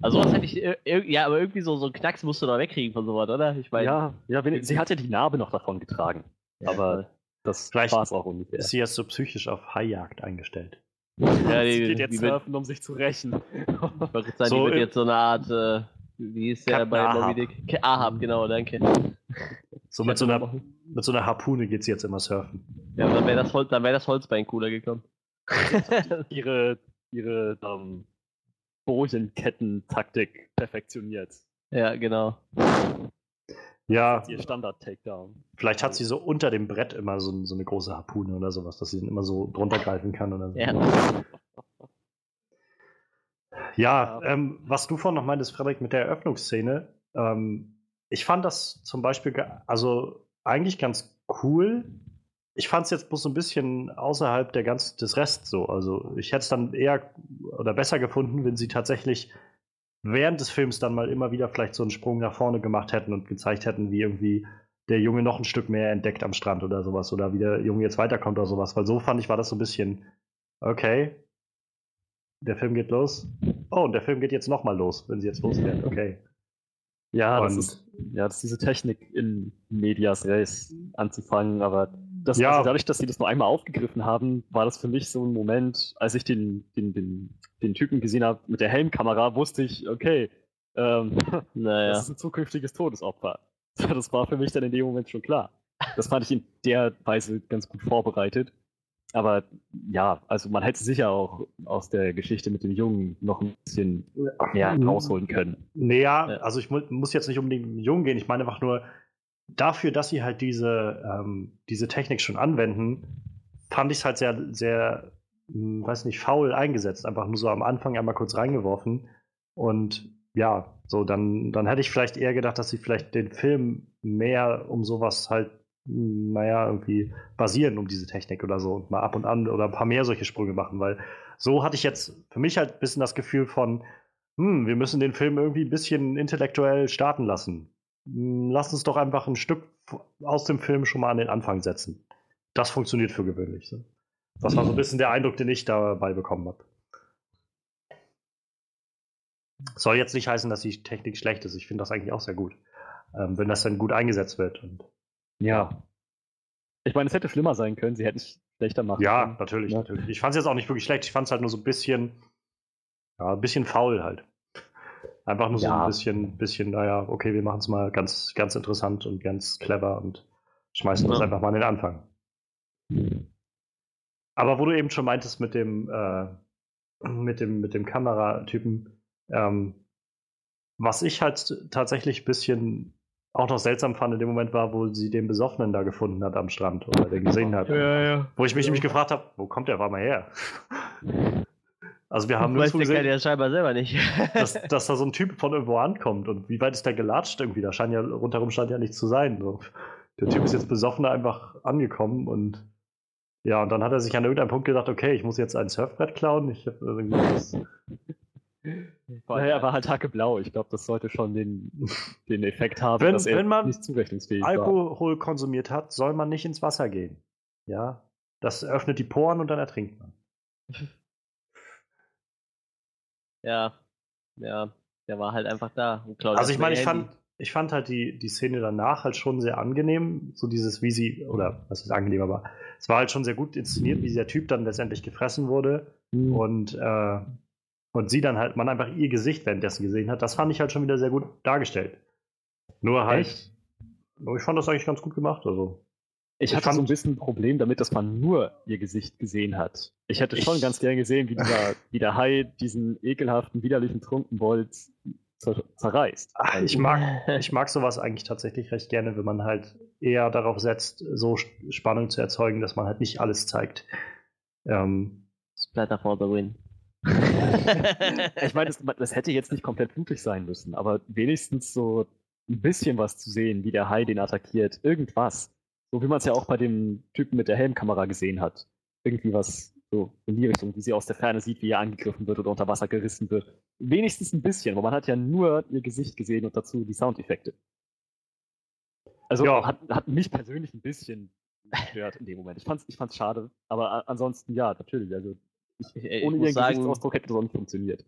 Also sowas hätte ich, äh, ja, aber irgendwie so, so einen Knacks musst du da wegkriegen von sowas, oder? Ich meine, Ja, ja, wenn, sie hat ja die Narbe noch davon getragen. Ja, aber das Vielleicht war es auch ungefähr. Ist sie jetzt so psychisch auf Haijagd eingestellt? Ja, die, [LAUGHS] sie geht die jetzt wird, surfen, um sich zu rächen. ich wollte sagen, So die wird jetzt so eine Art, äh, wie ist der Captain bei Ahab. Moby Dick? Ahab, genau, danke. So mit so, einer, mit so einer Harpune geht sie jetzt immer surfen. Ja, dann wäre das, Hol wär das Holzbein cooler gekommen. [LAUGHS] ihre ihre ähm, Bojenkettentaktik perfektioniert. ja, genau. Ja, Ihr Standard-Takedown. vielleicht hat sie so unter dem Brett immer so, so eine große Harpune oder sowas, dass sie dann immer so drunter greifen kann oder so. Ja. Ja, Ja. ähm, was du vorhin noch meintest, Frederik, mit der Eröffnungsszene, ähm, ich fand das zum Beispiel, also eigentlich ganz cool. Ich fand es jetzt bloß so ein bisschen außerhalb der ganz, des Rests so. Also ich hätte es dann eher oder besser gefunden, wenn sie tatsächlich während des Films dann mal immer wieder vielleicht so einen Sprung nach vorne gemacht hätten und gezeigt hätten, wie irgendwie der Junge noch ein Stück mehr entdeckt am Strand oder sowas oder wie der Junge jetzt weiterkommt oder sowas. Weil so fand ich, war das so ein bisschen, okay, der Film geht los. Oh, und der Film geht jetzt nochmal los, wenn sie jetzt losfährt. Okay. Ja, das Und- ist, ja, das ist diese Technik in Medias Res anzufangen, aber das, Ja. also dadurch, dass sie das nur einmal aufgegriffen haben, war das für mich so ein Moment, als ich den, den, den, den Typen gesehen habe mit der Helmkamera, wusste ich, okay, ähm, [LAUGHS] Naja. das ist ein zukünftiges Todesopfer. [LAUGHS] Das war für mich dann in dem Moment schon klar. Das fand ich in der Weise ganz gut vorbereitet. Aber ja, also man hätte sicher auch aus der Geschichte mit dem Jungen noch ein bisschen mehr rausholen können. Naja, Ja. also ich mu muss jetzt nicht unbedingt mit dem Jungen gehen. Ich meine einfach nur, dafür, dass sie halt diese, ähm, diese Technik schon anwenden, fand ich es halt sehr, sehr, hm, weiß nicht, faul eingesetzt. Einfach nur so am Anfang einmal kurz reingeworfen. Und ja, so, dann, dann hätte ich vielleicht eher gedacht, dass sie vielleicht den Film mehr um sowas halt, naja, irgendwie basieren um diese Technik oder so und mal ab und an oder ein paar mehr solche Sprünge machen, weil so hatte ich jetzt für mich halt ein bisschen das Gefühl von, hm, wir müssen den Film irgendwie ein bisschen intellektuell starten lassen. Hm, Lass uns doch einfach ein Stück aus dem Film schon mal an den Anfang setzen. Das funktioniert für gewöhnlich. So. Das war so ein bisschen der Eindruck, den ich dabei bekommen habe. Soll jetzt nicht heißen, dass die Technik schlecht ist. Ich finde das eigentlich auch sehr gut. Ähm, wenn das dann gut eingesetzt wird. Und Ja. Ich meine, es hätte schlimmer sein können, sie hätten es schlechter machen ja, können. natürlich, Ja. natürlich. Ich fand es jetzt auch nicht wirklich schlecht. Ich fand es halt nur so ein bisschen, ja, ein bisschen faul halt. Einfach nur so Ja. ein bisschen, bisschen, naja, okay, wir machen es mal ganz, ganz interessant und ganz clever und schmeißen das Ja. einfach mal an den Anfang. Aber wo du eben schon meintest mit dem, äh, mit dem, mit dem Kameratypen, ähm, was ich halt tatsächlich ein bisschen auch noch seltsam fand in dem Moment war, wo sie den Besoffenen da gefunden hat am Strand oder den gesehen hat. ja. Wo ich mich nämlich gefragt habe, wo kommt der auf einmal her? [LAUGHS] Also wir haben nur gesehen, ja scheinbar selber nicht. dass, [LAUGHS] dass da so ein Typ von irgendwo ankommt und wie weit ist der gelatscht irgendwie? Da scheint ja rundherum scheint ja nichts zu sein. So. Der Typ ist jetzt besoffen einfach angekommen und ja, und dann hat er sich an irgendeinem Punkt gedacht, okay, ich muss jetzt ein Surfbrett klauen. Ich habe irgendwie das, Naja, er war halt hackeblau. Ich glaube, das sollte schon den, [LAUGHS] den Effekt haben, Wenn- dass er wenn man nicht zurechnungsfähig war. Alkohol konsumiert hat, soll man nicht ins Wasser gehen. Ja, das öffnet die Poren und dann ertrinkt man. [LAUGHS] ja. ja, der war halt einfach da. also ich meine, ich fand, ich fand halt die, die Szene danach halt schon sehr angenehm. So dieses, wie sie, oder was ist angenehm, aber es war halt schon sehr gut inszeniert, wie dieser Typ dann letztendlich gefressen wurde. Mhm. Und, äh, und sie dann halt, man einfach ihr Gesicht währenddessen gesehen hat. Das fand ich halt schon wieder sehr gut dargestellt. Nur halt. Echt? Ich fand das eigentlich ganz gut gemacht. Also. Ich, ich hatte so ein bisschen ein Problem damit, dass man nur ihr Gesicht gesehen hat. Ich hätte schon ganz gern gesehen, wie, dieser, [LAUGHS] wie der Hai diesen ekelhaften, widerlichen Trunkenbold zerreißt. Ach, also ich, mag, [LAUGHS] ich mag sowas eigentlich tatsächlich recht gerne, wenn man halt eher darauf setzt, so Spannung zu erzeugen, dass man halt nicht alles zeigt. Ähm, Splatter for the win. [LAUGHS] ich meine, das, das, hätte jetzt nicht komplett blutig sein müssen, aber wenigstens so ein bisschen was zu sehen, wie der Hai den attackiert. Irgendwas. So wie man es ja auch bei dem Typen mit der Helmkamera gesehen hat. Irgendwie was so in die Richtung, wie sie aus der Ferne sieht, wie er angegriffen wird oder unter Wasser gerissen wird. Wenigstens ein bisschen, weil man hat ja nur ihr Gesicht gesehen und dazu die Soundeffekte. Also ja. hat, hat mich persönlich ein bisschen gestört in dem Moment. Ich fand's, ich fand's schade, aber ansonsten ja, natürlich. Also ich, ich, ohne ihren sagen, Gesichtsausdruck hätte das auch nicht funktioniert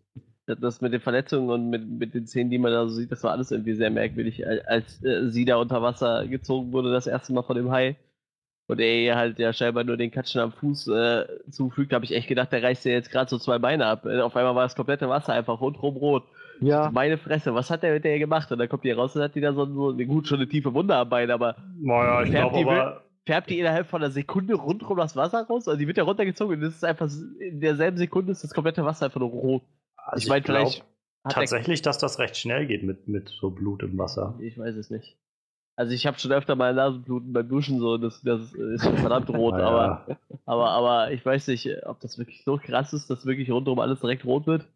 das mit den Verletzungen und mit, mit den Szenen, die man da so sieht, das war alles irgendwie sehr merkwürdig, als äh, sie da unter Wasser gezogen wurde, das erste Mal von dem Hai. Und er ihr halt ja scheinbar nur den Katschen am Fuß äh, zufügt, habe ich echt gedacht, der reißt ja jetzt gerade so zwei Beine ab. Äh, auf einmal war das komplette Wasser einfach rundherum rot. Ja. Meine Fresse, was hat der mit der gemacht? Und dann kommt die raus und hat die da so, so gut, schon eine tiefe Wunde am Bein, aber. Naja, ich glaube aber färbt die innerhalb von einer Sekunde rundherum das Wasser raus. Also die wird ja runtergezogen und das ist einfach in derselben Sekunde ist das komplette Wasser einfach nur rot. Also ich meine, vielleicht. Tatsächlich, dass das recht schnell geht mit, mit so Blut im Wasser. Ich weiß es nicht. Also ich habe schon öfter mal Nasenbluten beim Duschen, so das, das ist verdammt rot, [LAUGHS] aber, aber, aber ich weiß nicht, ob das wirklich so krass ist, dass wirklich rundherum alles direkt rot wird.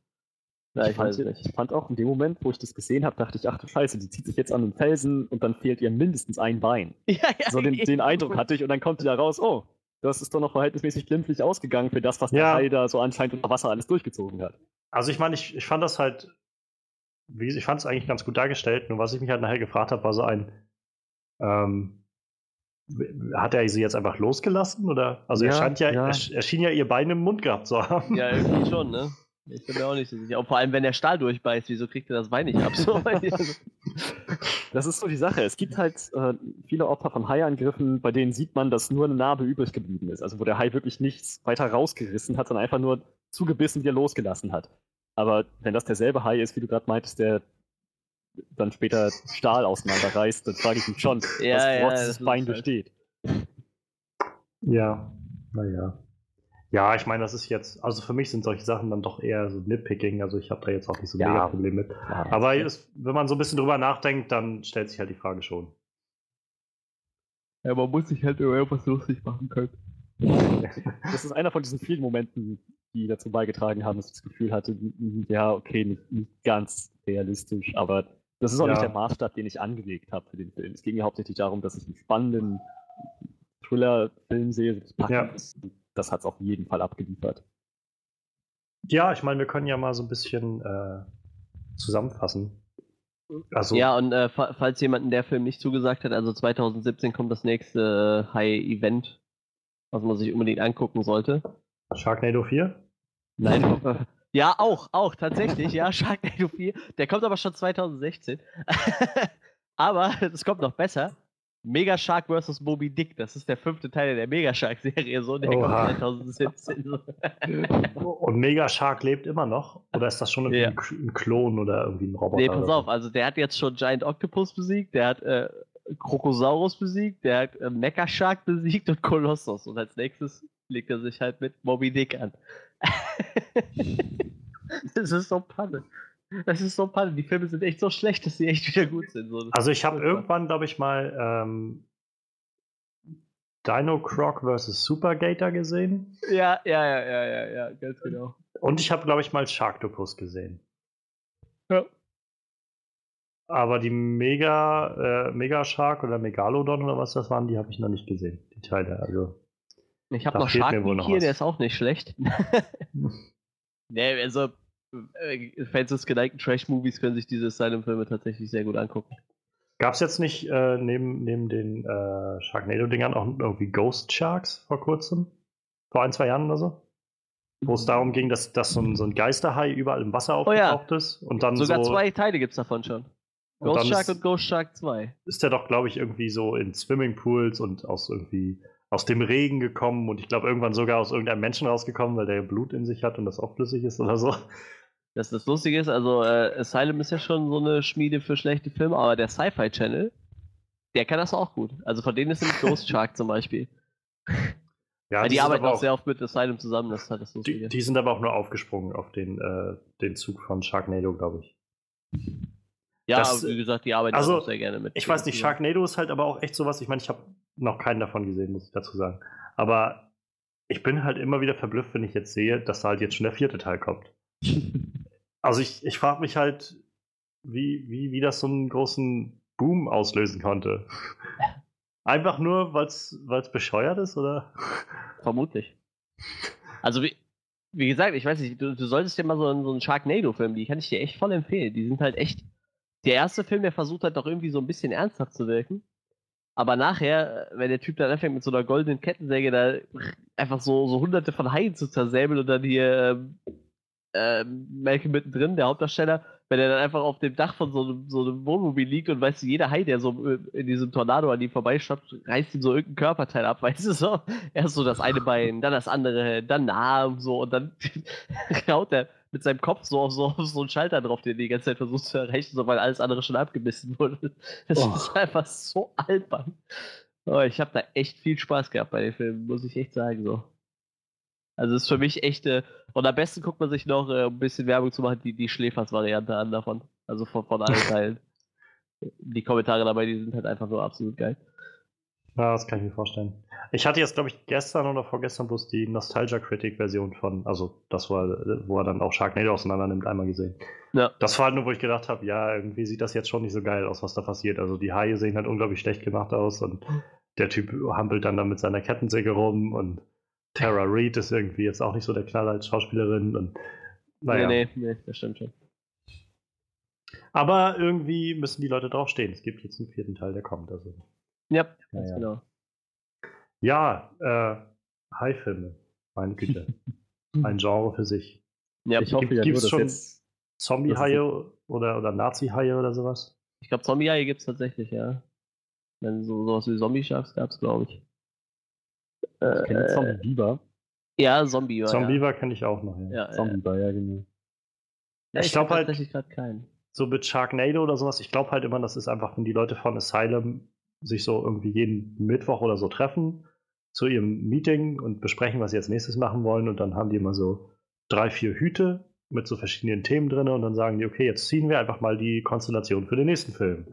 Ja, ich, fand, ich, fand, auch in dem Moment, wo ich das gesehen habe, dachte ich, ach du Scheiße, die zieht sich jetzt an den Felsen und dann fehlt ihr mindestens ein Bein. [LAUGHS] Ja, ja, so den, den Eindruck hatte ich und dann kommt die da raus, oh, das ist doch noch verhältnismäßig glimpflich ausgegangen für das, was der Hai da so anscheinend unter Wasser alles durchgezogen hat. Also ich meine, ich, ich fand das halt, wie, ich fand es eigentlich ganz gut dargestellt, nur was ich mich halt nachher gefragt habe, war so ein, ähm, hat er sie jetzt einfach losgelassen? Oder? Also ja, er scheint ja, ja. Er, er, schien ja ihr Bein im Mund gehabt zu haben. Ja, irgendwie schon, ne? Ich bin mir auch nicht so sicher. Und vor allem, wenn der Stahl durchbeißt, wieso kriegt er das Bein nicht ab? [LAUGHS] So, das ist so die Sache. Es gibt halt äh, viele Opfer von Haiangriffen, bei denen sieht man, dass nur eine Narbe übrig geblieben ist. Also wo der Hai wirklich nichts weiter rausgerissen hat, sondern einfach nur zugebissen wieder losgelassen hat. Aber wenn das derselbe Hai ist, wie du gerade meintest, der dann später Stahl auseinanderreißt, dann frage ich mich schon, ja, was ja, trotz das Bein halt besteht. Ja, naja. Ja, ich meine, das ist jetzt, also für mich sind solche Sachen dann doch eher so Nitpicking, also ich habe da jetzt auch nicht so ja. mega Problem mit. Ja, Aber es, wenn man so ein bisschen drüber nachdenkt, dann stellt sich halt die Frage schon. Ja, man muss sich halt über irgendwas lustig machen können. [LAUGHS] Das ist einer von diesen vielen Momenten, die dazu beigetragen haben, dass ich das Gefühl hatte, ja, okay, nicht, nicht ganz realistisch, aber das ist auch ja. nicht der Maßstab, den ich angelegt habe für den Film. Es ging ja hauptsächlich darum, dass ich einen spannenden Thriller-Film sehe. Das, ja. Das hat es auf jeden Fall abgeliefert. Ja, ich meine, wir können ja mal so ein bisschen äh, zusammenfassen. Also, ja, und äh, falls jemanden der Film nicht zugesagt hat, also 2017 kommt das nächste äh, High-Event, was man sich unbedingt angucken sollte. Sharknado 4? Nein, [LAUGHS] ja, auch, auch, tatsächlich, ja, [LAUGHS] Sharknado 4. Der kommt aber schon 2016. [LAUGHS] aber es kommt noch besser. Mega Shark vs. Moby Dick, das ist der fünfte Teil der Mega Shark-Serie, so, der Oha. kommt 2017. [LAUGHS] Und Mega Shark lebt immer noch? Oder ist das schon ja. ein Klon oder irgendwie ein Roboter? Nee, pass auf, also der hat jetzt schon Giant Octopus besiegt, der hat äh, Krokosaurus besiegt, der hat äh, Mecha Shark besiegt und Kolossus. Und als nächstes legt er sich halt mit Moby Dick an. [LAUGHS] das ist so Panne. Das ist so Panne. Die Filme sind echt so schlecht, dass sie echt wieder gut sind. So, also ich habe irgendwann, glaube ich, mal ähm, Dino Croc vs. Super Gator gesehen. Ja, ja, ja, ja, ja, ja, ganz genau. Und ich habe, glaube ich, mal Sharktopus gesehen. Ja. Aber die Mega, äh, Mega Shark oder Megalodon oder was das waren, die habe ich noch nicht gesehen. Die Teile, also. Ich habe noch Shark hier, der ist auch nicht schlecht. [LAUGHS] nee, also äh, Fans des geneigten Trash-Movies können sich diese Asylum-Filme tatsächlich sehr gut angucken. Gab es jetzt nicht äh, neben, neben den äh, Sharknado-Dingern auch irgendwie Ghost Sharks vor kurzem? Vor ein, zwei Jahren oder so? wo es darum ging, dass, dass so, ein, so ein Geisterhai überall im Wasser Oh ja. aufgetaucht ist. Und dann Sogar so, zwei Teile gibt es davon schon. und Ghost dann Shark ist, und Ghost Shark 2. ist der doch, glaube ich, irgendwie so in Swimmingpools und aus irgendwie aus dem Regen gekommen und ich glaube irgendwann sogar aus irgendeinem Menschen rausgekommen, weil der Blut in sich hat und das auch flüssig ist oder so. Das das Lustige ist, also äh, Asylum ist ja schon so eine Schmiede für schlechte Filme, aber der Sci-Fi Channel, der kann das auch gut. Also von denen ist nämlich [LAUGHS] Ghost Shark zum Beispiel. Ja, Weil die sind arbeiten auch sehr oft mit Asylum zusammen, das ist halt das Lustige. die, die sind aber auch nur aufgesprungen auf den, äh, den Zug von Sharknado, glaube ich. ja, das- aber wie gesagt, die arbeiten also, auch sehr gerne mit. Ich weiß nicht. Sharknado ist halt aber auch echt sowas. Ich meine, ich habe noch keinen davon gesehen, muss ich dazu sagen. Aber ich bin halt immer wieder verblüfft, wenn ich jetzt sehe, dass da halt jetzt schon der vierte Teil kommt. [LAUGHS] Also ich, ich frage mich halt, wie, wie, wie das so einen großen Boom auslösen konnte. [LAUGHS] Einfach nur, weil es bescheuert ist, oder? Vermutlich. Also wie, wie gesagt, ich weiß nicht, du, du solltest dir mal so einen, so einen Sharknado-Film, die kann ich dir echt voll empfehlen. Die sind halt echt. Der erste Film, der versucht halt doch irgendwie so ein bisschen ernsthaft zu wirken. Aber nachher, wenn der Typ dann anfängt mit so einer goldenen Kettensäge da einfach so, so hunderte von Haien zu zersäbeln und dann hier ähm, Malcolm mittendrin, der Hauptdarsteller, wenn er dann einfach auf dem Dach von so einem, so einem Wohnmobil liegt und weißt du, jeder Hai, der so äh, in diesem Tornado an ihm vorbeischafft, reißt ihm so irgendein Körperteil ab, [LAUGHS] weißt du so? Erst so das eine Bein, dann das andere, dann Arm, so und dann [LAUGHS] haut er mit seinem Kopf so auf so, auf so einen Schalter drauf, den er die ganze Zeit versucht zu erreichen, so weil alles andere schon abgebissen wurde. [LAUGHS] Das Oh. ist einfach so albern. Oh, ich habe da echt viel Spaß gehabt bei den Filmen, muss ich echt sagen so. Also es ist für mich echt, äh, und am besten guckt man sich noch, äh, um ein bisschen Werbung zu machen, die, die Schläfers-Variante an davon. Also von, von allen [LAUGHS] Teilen. Die Kommentare dabei, die sind halt einfach nur absolut geil. Ja, das kann ich mir vorstellen. Ich hatte jetzt, glaube ich, gestern oder vorgestern bloß die Nostalgia Critic-Version von, also das war, wo er dann auch Sharknado auseinander nimmt, einmal gesehen. Ja. Das war halt nur, wo ich gedacht habe, ja, irgendwie sieht das jetzt schon nicht so geil aus, was da passiert. Also die Haie sehen halt unglaublich schlecht gemacht aus und der Typ hampelt dann da mit seiner Kettensäge rum und Tara Reid ist irgendwie jetzt auch nicht so der Knaller als Schauspielerin und naja. Nee, nee, nee, das stimmt schon. Aber irgendwie müssen die Leute draufstehen. Es gibt jetzt einen vierten Teil, der kommt. Also. Ja, Ja, ganz genau. Ja, äh, Haifilme. Meine Güte. [LAUGHS] Ein Genre für sich. Ja, ich ich, hoffe gibt's dass schon-. Zombie-Haie oder, oder Nazi-Haie oder sowas? ich glaube, Zombie-Haie gibt es tatsächlich, ja. Wenn so sowas wie Zombie-Sharks gab es, glaube ich. Ich kenne Äh, Zombie Biber. ja, Zombie war Zombie ja. war kenne ich auch noch. Ja. Ja, Zombie ja. Biber, ja, genau. ja, Ich ich glaub glaube halt- tatsächlich gerade keinen. So mit Sharknado oder sowas, ich glaube halt immer, das ist einfach, wenn die Leute von Asylum sich so irgendwie jeden Mittwoch oder so treffen zu ihrem Meeting und besprechen, was sie als nächstes machen wollen und dann haben die immer so drei, vier Hüte mit so verschiedenen Themen drin und dann sagen die, okay, jetzt ziehen wir einfach mal die Konstellation für den nächsten Film.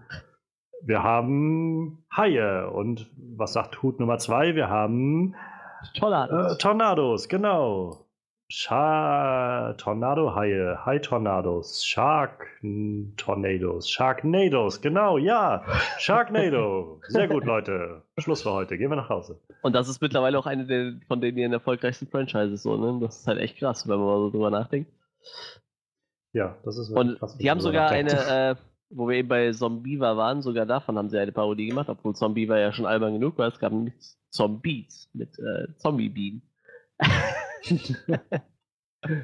Wir haben Haie und was sagt Hut Nummer zwei? Wir haben Toller. Äh, Tornados, genau. Sha Tornado-Haie, Hai-Tornados, Shark-Tornados, Sharknados, genau, ja. Sharknado. Sehr gut, Leute. Schluss für heute. Gehen wir nach Hause. Und das ist mittlerweile auch eine der, von den ihren erfolgreichsten Franchises, so, ne? Das ist halt echt krass, wenn man mal so drüber nachdenkt. Ja, das ist wirklich Und krass, die haben sogar nachdenkt. eine, äh, wo wir eben bei Zombiever waren, sogar davon haben sie eine Parodie gemacht, obwohl Zombiever ja schon albern genug war. Es gab nämlich Zombies mit äh, Zombie-Bean. [LAUGHS]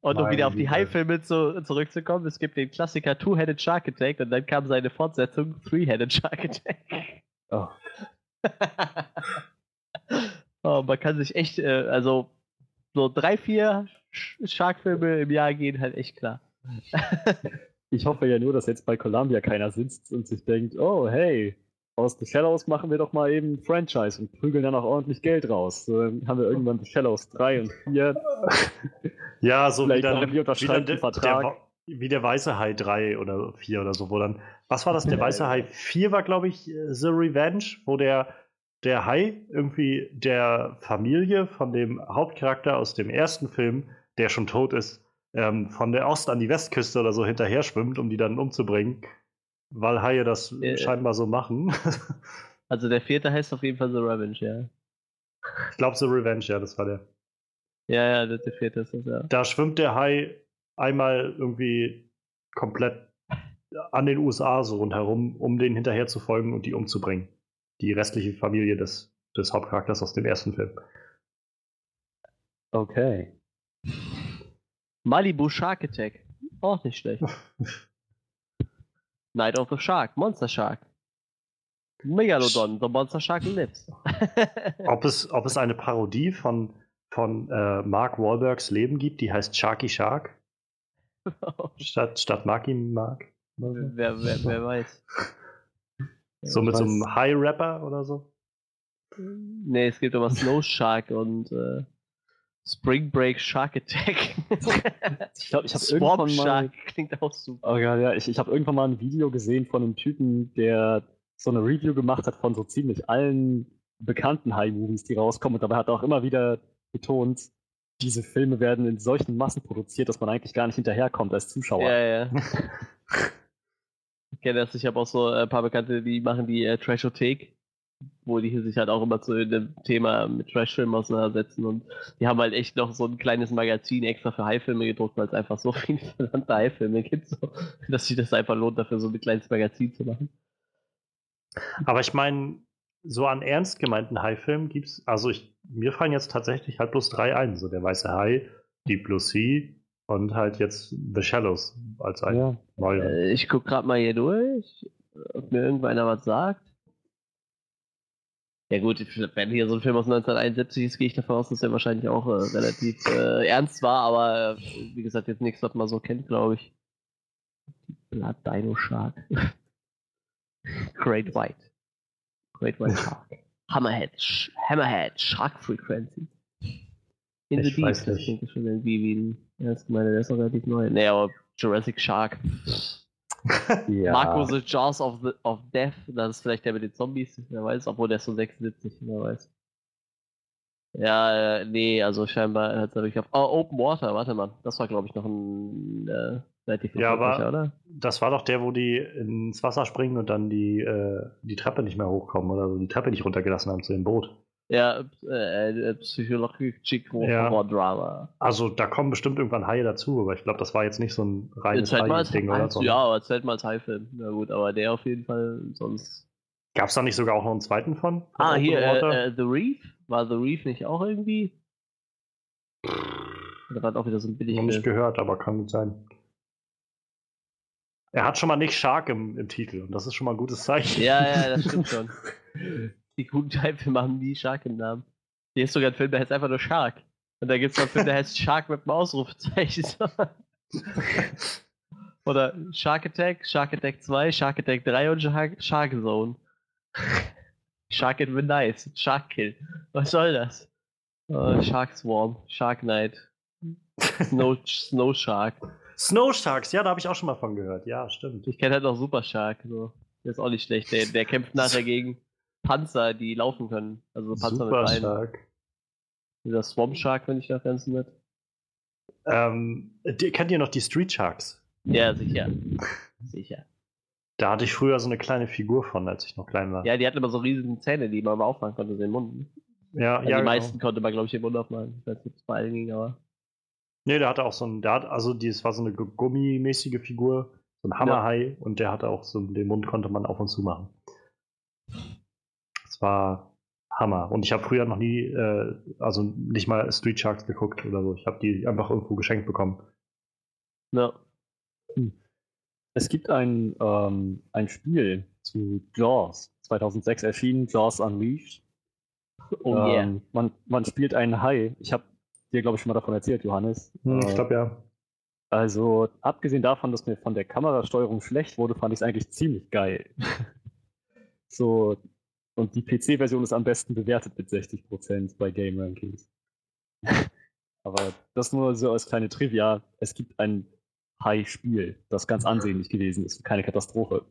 Und um Meine wieder auf die Güte. Hai-Filme zu, zurückzukommen, es gibt den Klassiker Two-Headed Shark Attack und dann kam seine Fortsetzung Three-Headed Shark Attack. Oh. [LAUGHS] oh, man kann sich echt, äh, also so drei, vier Shark-Filme im Jahr gehen halt echt klar. [LAUGHS] Ich hoffe ja nur, dass jetzt bei Columbia keiner sitzt und sich denkt, oh hey, aus The Shallows machen wir doch mal eben ein Franchise und prügeln dann auch ordentlich Geld raus. So, dann haben wir irgendwann The Shallows 3 und 4. [LAUGHS] Ja, so wie dann, wie, dann der, Vertrag. der, wie der Weiße Hai 3 oder 4 oder so, wo dann, was war das? Der Weiße Hai 4 war, glaube ich, äh, The Revenge, wo der, der Hai irgendwie der Familie von dem Hauptcharakter aus dem ersten Film, der schon tot ist, ähm, von der Ost- an die Westküste oder so hinterher schwimmt, um die dann umzubringen, weil Haie das Äh. scheinbar so machen. [LAUGHS] Also der vierte heißt auf jeden Fall The Revenge, ja. ich glaube, The Revenge, ja, das war der. Ja, ja, der, der vierte ist das, ja. Da schwimmt der Hai einmal irgendwie komplett an den USA so rundherum, um den hinterher zu folgen und die umzubringen. Die restliche Familie des, des Hauptcharakters aus dem ersten Film. Okay. Malibu Shark Attack. Auch nicht schlecht. [LAUGHS] Night of the Shark, Monster Shark. Megalodon, The Monster Shark Lives. [LAUGHS] Ob es, ob es eine Parodie von, von äh, Mark Wahlbergs Leben gibt, die heißt Sharky Shark, [LAUGHS] statt, statt Marky Mark. wer, wer, wer weiß. So mit Ich so einem weiß- High-Rapper oder so. Nee, es gibt aber Snow Shark und äh, Spring Break Shark Attack. [LAUGHS] Ich glaube, ich habe irgendwann mal. Shark klingt auch super. Oh ja, ja, ich, ich habe irgendwann mal ein Video gesehen von einem Typen, der so eine Review gemacht hat von so ziemlich allen bekannten High-Movies, die rauskommen. Und dabei hat er auch immer wieder betont, diese Filme werden in solchen Massen produziert, dass man eigentlich gar nicht hinterherkommt als Zuschauer. Ja, ja. [LAUGHS] Ich kenne das, ich habe auch so ein paar Bekannte, die machen die äh, Trashothek, wo die sich halt auch immer zu dem Thema mit Trashfilmen auseinandersetzen und die haben halt echt noch so ein kleines Magazin extra für High-Filme gedruckt, weil es einfach so [LAUGHS] viele verdammte High-Filme gibt, so, dass sich das einfach lohnt, dafür so ein kleines Magazin zu machen. Aber ich meine, so an ernst gemeinten Hai-Filmen gibt es, also ich, mir fallen jetzt tatsächlich halt bloß drei ein. So der Weiße Hai, Deep Blue Sea und halt jetzt The Shallows als ein Ja. neuer. Äh, ich guck gerade mal hier durch, ob mir irgendeiner was sagt. Ja gut, wenn hier so ein Film aus 1971 ist, gehe ich davon aus, dass er wahrscheinlich auch äh, relativ äh, ernst war, aber äh, wie gesagt, jetzt nichts, was man so kennt, glaube ich. Blood Dino Shark. [LAUGHS] Great White. Great White Shark. Hammerhead. Sh Hammerhead. Shark Frequency. In the Ich Deep. weiß Das klingt schon irgendwie wie ein. Ja, das meine, der ist noch relativ neu. Nee, aber Jurassic Shark. Ja. Marco the Jaws of, the, of Death, das ist vielleicht der mit den Zombies, wer weiß, obwohl der ist so 76, wer weiß. Ja, äh, nee, also scheinbar hat er wirklich auf. Oh, Open Water, warte mal, das war glaube ich noch ein äh, relativ Ja, aber- oder? Das war doch der, wo die ins Wasser springen und dann die, äh, die Treppe nicht mehr hochkommen oder so, die Treppe nicht runtergelassen haben zu dem Boot. Ja, äh, äh, Psychologic. Horror Drama. Also da kommen bestimmt irgendwann Haie dazu, aber ich glaube, das war jetzt nicht so ein reines Hai-Ding oder so. ja, aber zählt mal als High-Film. Na gut, aber der auf jeden Fall sonst. Gab es da nicht sogar auch noch einen zweiten von? Von Ah, Open hier, äh, äh, The Reef. War The Reef nicht auch irgendwie? Oder war das auch wieder so ein billig Noch nicht gehört, aber kann gut sein. Er hat schon mal nicht Shark im, im Titel und das ist schon mal ein gutes Zeichen. Ja, ja, das stimmt schon. [LAUGHS] Die guten Teilfilme haben nie Shark im Namen. Hier ist sogar ein Film, der heißt einfach nur Shark. Und da gibt es noch einen Film, der heißt Shark mit einem Ausrufezeichen. [LAUGHS] Oder Shark Attack, Shark Attack 2, Shark Attack 3 und Shark, Shark Zone. [LAUGHS] Shark in the Nice, Shark Kill. Was soll das? Uh, Shark Swarm, Shark Knight, Snow, Snow Shark. Snow Sharks, ja, da habe ich auch schon mal von gehört. Ja, stimmt. Ich kenne halt noch Super Shark. So. Der ist auch nicht schlecht. Der, der kämpft nachher gegen Panzer, die laufen können. Also Panzer Super mit Beinen. Shark. Dieser Swamp Shark, wenn ich da ganz nett. Ähm, kennt ihr noch die Street Sharks? Ja, sicher. [LAUGHS] sicher. Da hatte ich früher so eine kleine Figur von, als ich noch klein war. Ja, die hatten immer so riesige Zähne, die man mal aufmachen konnte, so den Mund. ja, Also ja die genau. meisten konnte man, glaube ich, den Mund aufmachen. Ich weiß nicht, ob es bei allen ging, aber. Nee, der hatte auch so ein, der hat, also die, es war so eine gu- gummimäßige Figur, so ein Hammerhai und der hatte auch so, den Mund konnte man auf und zu machen. Das war Hammer. Und ich habe früher noch nie, äh, also nicht mal Street Sharks geguckt oder so. Ich habe die einfach irgendwo geschenkt bekommen. Ja. Es gibt ein, ähm, ein Spiel zu Jaws, 2006 erschienen, Jaws Unleashed. Oh ähm, yeah. man, man spielt einen Hai. Ich habe dir, glaube ich, schon mal davon erzählt, Johannes. Hm, Äh, ich glaube ja. Also, abgesehen davon, dass mir von der Kamerasteuerung schlecht wurde, fand ich es eigentlich ziemlich geil. [LAUGHS] so, und die PC-Version ist am besten bewertet mit 60% bei Game Rankings. [LAUGHS] Aber das nur so als kleine Trivia. Es gibt ein High-Spiel, das ganz ansehnlich gewesen ist. Keine Katastrophe.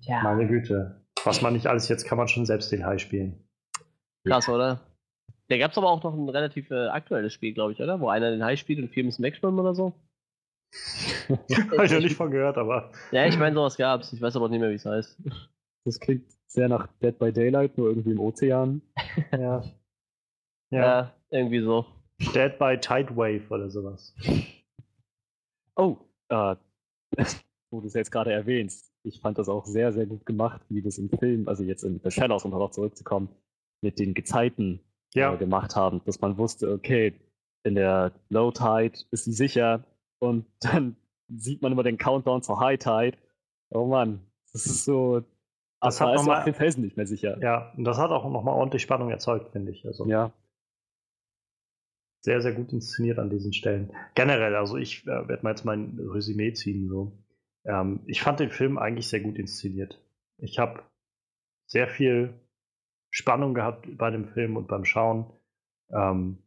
Ja. Meine Güte. Was man nicht alles jetzt kann man schon selbst den Hai spielen. Krass, oder? Da gab es aber auch noch ein relativ äh, aktuelles Spiel, glaube ich, oder? Wo einer den Hai spielt und vier müssen wegschwimmen oder so. [LAUGHS] Habe ich noch nicht von gehört, aber. [LAUGHS] Ja, ich meine, sowas gab's. Ich weiß aber nicht mehr, wie es heißt. Das klingt sehr nach Dead by Daylight, nur irgendwie im Ozean. [LAUGHS] Ja. Ja, Ja. irgendwie so. Dead by Tide Wave oder sowas. Oh, äh, wo du es jetzt gerade erwähnst. Ich fand das auch sehr, sehr gut gemacht, wie das im Film, also jetzt in The Shallows, um darauf zurückzukommen, mit den Gezeiten. Ja. äh, gemacht haben, dass man wusste, okay, in der Low Tide ist sie sicher und [LAUGHS] dann sieht man immer den Countdown zur High Tide. Oh Mann, das ist so. Das hat ist mal, den Felsen nicht mehr sicher. Ja, und das hat auch nochmal ordentlich Spannung erzeugt, finde ich. Also. Ja. Sehr, sehr gut inszeniert an diesen Stellen. Generell, also ich äh, werde mal jetzt mein Resümee ziehen. So. Ähm, ich fand den Film eigentlich sehr gut inszeniert. Ich habe sehr viel Spannung gehabt bei dem Film und beim Schauen. Ähm,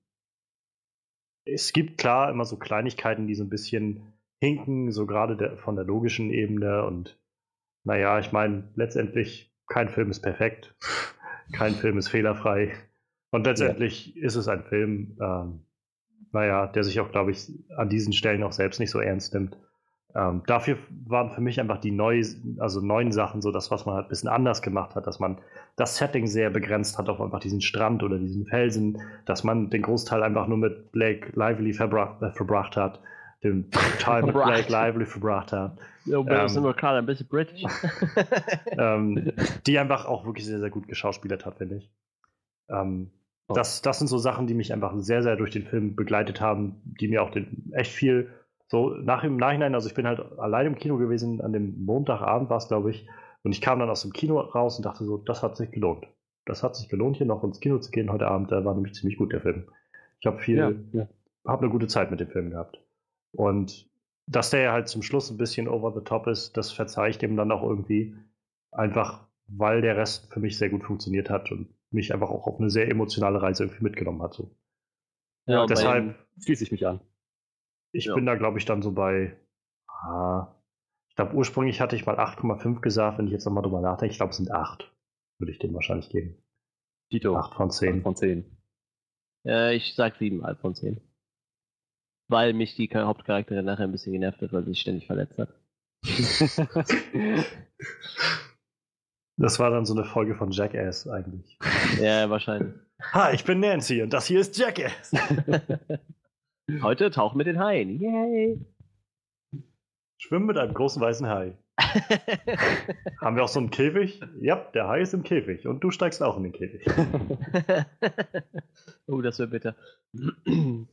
es gibt klar immer so Kleinigkeiten, die so ein bisschen hinken, so gerade der, von der logischen Ebene. Und naja, ich meine, letztendlich, kein Film ist perfekt, [LAUGHS] kein Film ist fehlerfrei. Und letztendlich ja. ist es ein Film, ähm, naja, der sich auch, glaube ich, an diesen Stellen auch selbst nicht so ernst nimmt. Ähm, dafür waren für mich einfach die neu, also neuen Sachen so das, was man halt ein bisschen anders gemacht hat, dass man das Setting sehr begrenzt hat auf einfach diesen Strand oder diesen Felsen, dass man den Großteil einfach nur mit Blake Lively verbracht, äh, verbracht hat, den Teil mit Blake Lively verbracht hat. Ja, ähm, sind wir gerade ein bisschen britisch. [LAUGHS] [LAUGHS] ähm, die einfach auch wirklich sehr, sehr gut geschauspielert hat, finde ich. Ähm, oh. das, das sind so Sachen, die mich einfach sehr, sehr durch den Film begleitet haben, die mir auch den, echt viel so nach im Nachhinein, also ich bin halt allein im Kino gewesen, an dem Montagabend war es, glaube ich, und ich kam dann aus dem Kino raus und dachte so, das hat sich gelohnt. Das hat sich gelohnt, hier noch ins Kino zu gehen heute Abend. Da war nämlich ziemlich gut der Film. Ich habe viel, ja, ja. habe eine gute Zeit mit dem Film gehabt. Und dass der halt zum Schluss ein bisschen over the top ist, das verzeihe ich dem dann auch irgendwie. Einfach, weil der Rest für mich sehr gut funktioniert hat und mich einfach auch auf eine sehr emotionale Reise irgendwie mitgenommen hat. So. Ja, deshalb schließe ich mich an. Ich ja. bin da, glaube ich, dann so bei. Ah, ich glaube, ursprünglich hatte ich mal 8,5 gesagt. Wenn ich jetzt nochmal drüber nachdenke, ich glaube, es sind 8. Würde ich dem wahrscheinlich geben. Tito. 8 von 10. 8 von 10. Äh, ich sag 7,5 von 10. Weil mich die Hauptcharaktere nachher ein bisschen genervt hat, weil sie sich ständig verletzt hat. [LAUGHS] [LAUGHS] das war dann so eine Folge von Jackass eigentlich. Ja, wahrscheinlich. Hi, ich bin Nancy und das hier ist Jackass. [LAUGHS] Heute tauchen mit den Haien. Yay! Schwimmen mit einem großen weißen Hai. [LAUGHS] Haben wir auch so einen Käfig? Ja, der Hai ist im Käfig und du steigst auch in den Käfig. [LAUGHS] oh, das wäre bitter.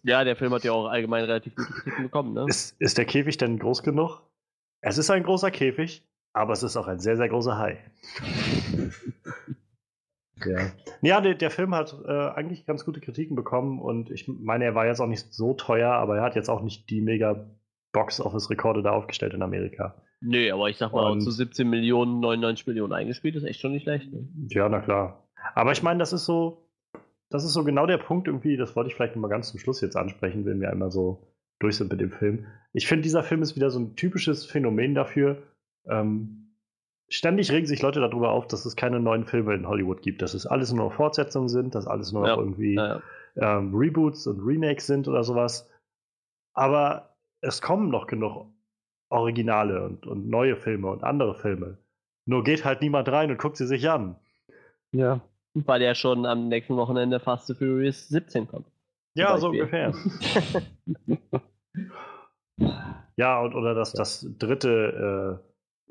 ja, der Film hat ja auch allgemein relativ gute Kritiken bekommen, ne? Ist, ist der Käfig denn groß genug? Es ist ein großer Käfig, aber es ist auch ein sehr, sehr großer Hai. [LAUGHS] Ja, ja der, der Film hat äh, eigentlich ganz gute Kritiken bekommen und ich meine, er war jetzt auch nicht so teuer, aber er hat jetzt auch nicht die mega Box-Office-Rekorde da aufgestellt in Amerika. Nö, aber ich sag mal, und, zu 17 Millionen, 99 Millionen eingespielt ist echt schon nicht schlecht. Ne? Ja, na klar. Aber ich meine, das ist so, das ist so genau der Punkt irgendwie, das wollte ich vielleicht nochmal ganz zum Schluss jetzt ansprechen, wenn wir einmal so durch sind mit dem Film. Ich finde, dieser Film ist wieder so ein typisches Phänomen dafür, ähm, ständig regen sich Leute darüber auf, dass es keine neuen Filme in Hollywood gibt, dass es alles nur Fortsetzungen sind, dass alles nur ja, irgendwie ja, ja. Ähm, Reboots und Remakes sind oder sowas. Aber es kommen noch genug Originale und, und neue Filme und andere Filme. Nur geht halt niemand rein und guckt sie sich an. Ja. Weil ja schon am nächsten Wochenende Fast and Furious 17 kommt. Ja, so ungefähr. [LAUGHS] [LAUGHS] ja, und, oder das, das dritte äh,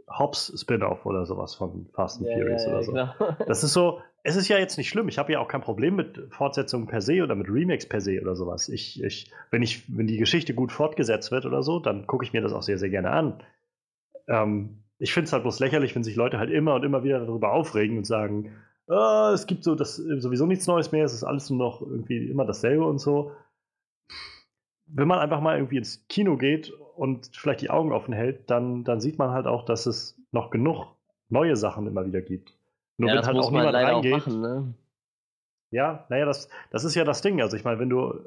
Hobbs-Spin-off oder sowas von Fast and ja, Furious ja, oder so. Genau. [LAUGHS] Das ist so, es ist ja jetzt nicht schlimm. Ich habe ja auch kein Problem mit Fortsetzungen per se oder mit Remakes per se oder sowas. Ich, ich, wenn, ich, wenn die Geschichte gut fortgesetzt wird oder so, dann gucke ich mir das auch sehr, sehr gerne an. Ähm, ich finde es halt bloß lächerlich, wenn sich Leute halt immer und immer wieder darüber aufregen und sagen, oh, es gibt so das, sowieso nichts Neues mehr, es ist alles nur noch irgendwie immer dasselbe und so. Wenn man einfach mal irgendwie ins Kino geht und vielleicht die Augen offen hält, dann, dann sieht man halt auch, dass es noch genug neue Sachen immer wieder gibt. Nur ja, wenn halt auch niemand reingeht. Auch machen, ne? Ja, naja, das, das ist ja das Ding. Also ich meine, wenn du äh,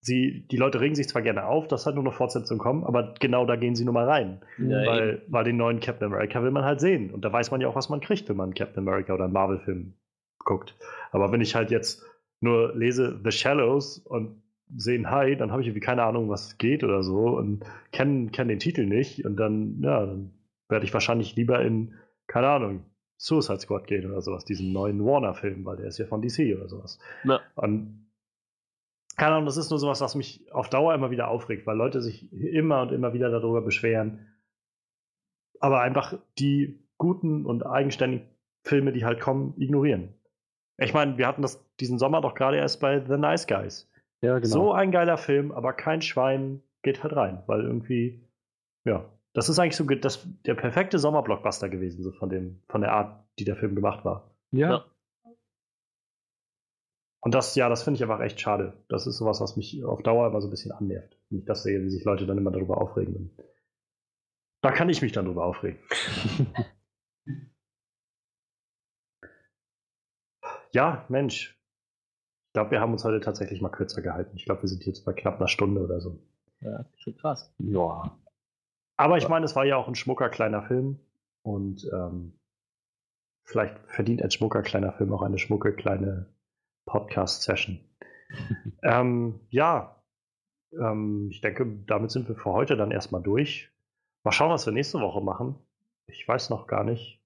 sie, die Leute regen sich zwar gerne auf, dass halt nur noch Fortsetzungen kommen, aber genau da gehen sie nun mal rein. Ja, weil, weil den neuen Captain America will man halt sehen. Und da weiß man ja auch, was man kriegt, wenn man Captain America oder einen Marvel-Film guckt. Aber wenn ich halt jetzt nur lese The Shallows und sehen Hi, dann habe ich irgendwie keine Ahnung, was geht oder so und kenne kenn den Titel nicht und dann, ja, dann werde ich wahrscheinlich lieber in, keine Ahnung, Suicide Squad gehen oder sowas, diesen neuen Warner-Film, weil der ist ja von DC oder sowas. Ja. Und keine Ahnung, das ist nur sowas, was mich auf Dauer immer wieder aufregt, weil Leute sich immer und immer wieder darüber beschweren, aber einfach die guten und eigenständigen Filme, die halt kommen, ignorieren. Ich meine, wir hatten das diesen Sommer doch gerade erst bei The Nice Guys. Ja, genau. So ein geiler Film, aber kein Schwein geht halt rein, weil irgendwie, ja, das ist eigentlich so das, der perfekte Sommerblockbuster gewesen, so von, dem, von der Art, die der Film gemacht war. ja. Ja. Und das, ja, das finde ich einfach echt schade. Das ist sowas, was mich auf Dauer immer so ein bisschen annervt. Wenn ich das sehe, wie sich Leute dann immer darüber aufregen. Da kann ich mich dann drüber aufregen. [LAUGHS] ja, Mensch. Ich glaube, wir haben uns heute tatsächlich mal kürzer gehalten. Ich glaube, wir sind jetzt bei knapp einer Stunde oder so. Ja, schon krass. ja. Aber ich meine, es war ja auch ein schmucker kleiner Film. Und ähm, vielleicht verdient ein schmucker kleiner Film auch eine schmucke kleine Podcast-Session. [LAUGHS] ähm, ja, ähm, ich denke, damit sind wir für heute dann erstmal durch. Mal schauen, was wir nächste Woche machen. Ich weiß noch gar nicht,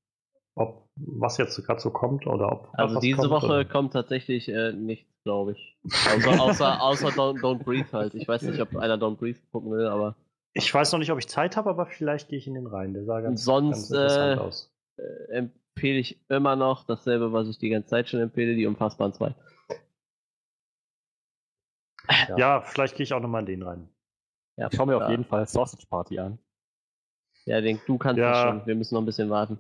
ob was jetzt gerade so kommt oder ob. Also was diese kommt, Woche oder- kommt tatsächlich äh, nichts, glaube ich. Außer, außer, außer Don't, Don't Breathe halt. Ich weiß nicht, ob einer Don't Breathe gucken will, aber Ich weiß noch nicht, ob ich Zeit habe, aber vielleicht gehe ich in den rein. Der sah ganz, Sonst, ganz interessant äh, aus. äh, empfehle ich immer noch dasselbe, was ich die ganze Zeit schon empfehle, die Unfassbaren 2. Ja, vielleicht gehe ich auch nochmal in den rein. Ja, Ich schaue mir auf ja. jeden Fall Sausage Party an. Ja, denk, du kannst Ja. das schon. Wir müssen noch ein bisschen warten.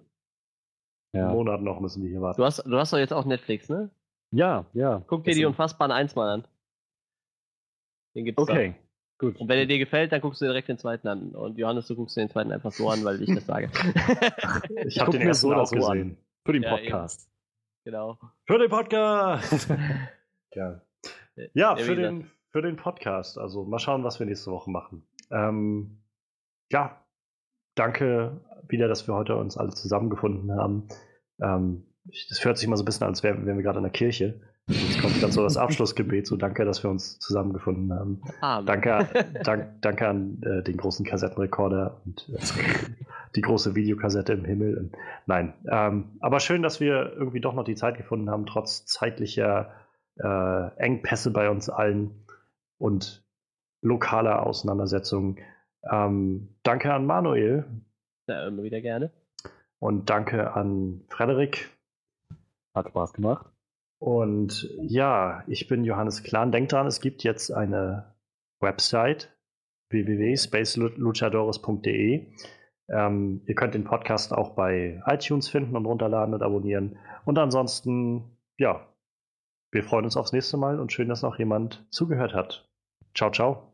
Einen Ja, Monat noch müssen wir hier warten. Du hast, du hast doch jetzt auch Netflix, ne? ja. ja. Guck dir die Unfassbaren 1 mal an. Den gibt's Okay, gut. da. Und wenn er dir gefällt, dann guckst du direkt den zweiten an. Und Johannes, du guckst dir den zweiten einfach so an, weil ich das sage. [LAUGHS] Ich habe den ersten so auch gesehen. Für den Ja, Podcast. genau. Für den Podcast! [LAUGHS] ja. Ja, für den, für den Podcast. Also mal schauen, was wir nächste Woche machen. Ähm, ja, danke wieder, dass wir heute uns alle zusammengefunden haben. Ähm, das hört sich mal so ein bisschen an, als wären, wären wir gerade in der Kirche. Jetzt kommt gerade so das [LAUGHS] Abschlussgebet. So danke, dass wir uns zusammengefunden haben. Ah, Danke, [LAUGHS] dank, danke an äh, den großen Kassettenrekorder und äh, die große Videokassette im Himmel. Und, nein, ähm, aber schön, dass wir irgendwie doch noch die Zeit gefunden haben, trotz zeitlicher äh, Engpässe bei uns allen und lokaler Auseinandersetzungen. Ähm, danke an Manuel Ja, immer wieder gerne. und danke an Frederik. Hat Spaß gemacht. Und ja, ich bin Johannes Klan. Denkt dran, es gibt jetzt eine Website www.spaceluchadores.de. Ähm, ihr könnt den Podcast auch bei iTunes finden und runterladen und abonnieren. Und ansonsten, ja, wir freuen uns aufs nächste Mal und schön, dass noch jemand zugehört hat. Ciao, ciao.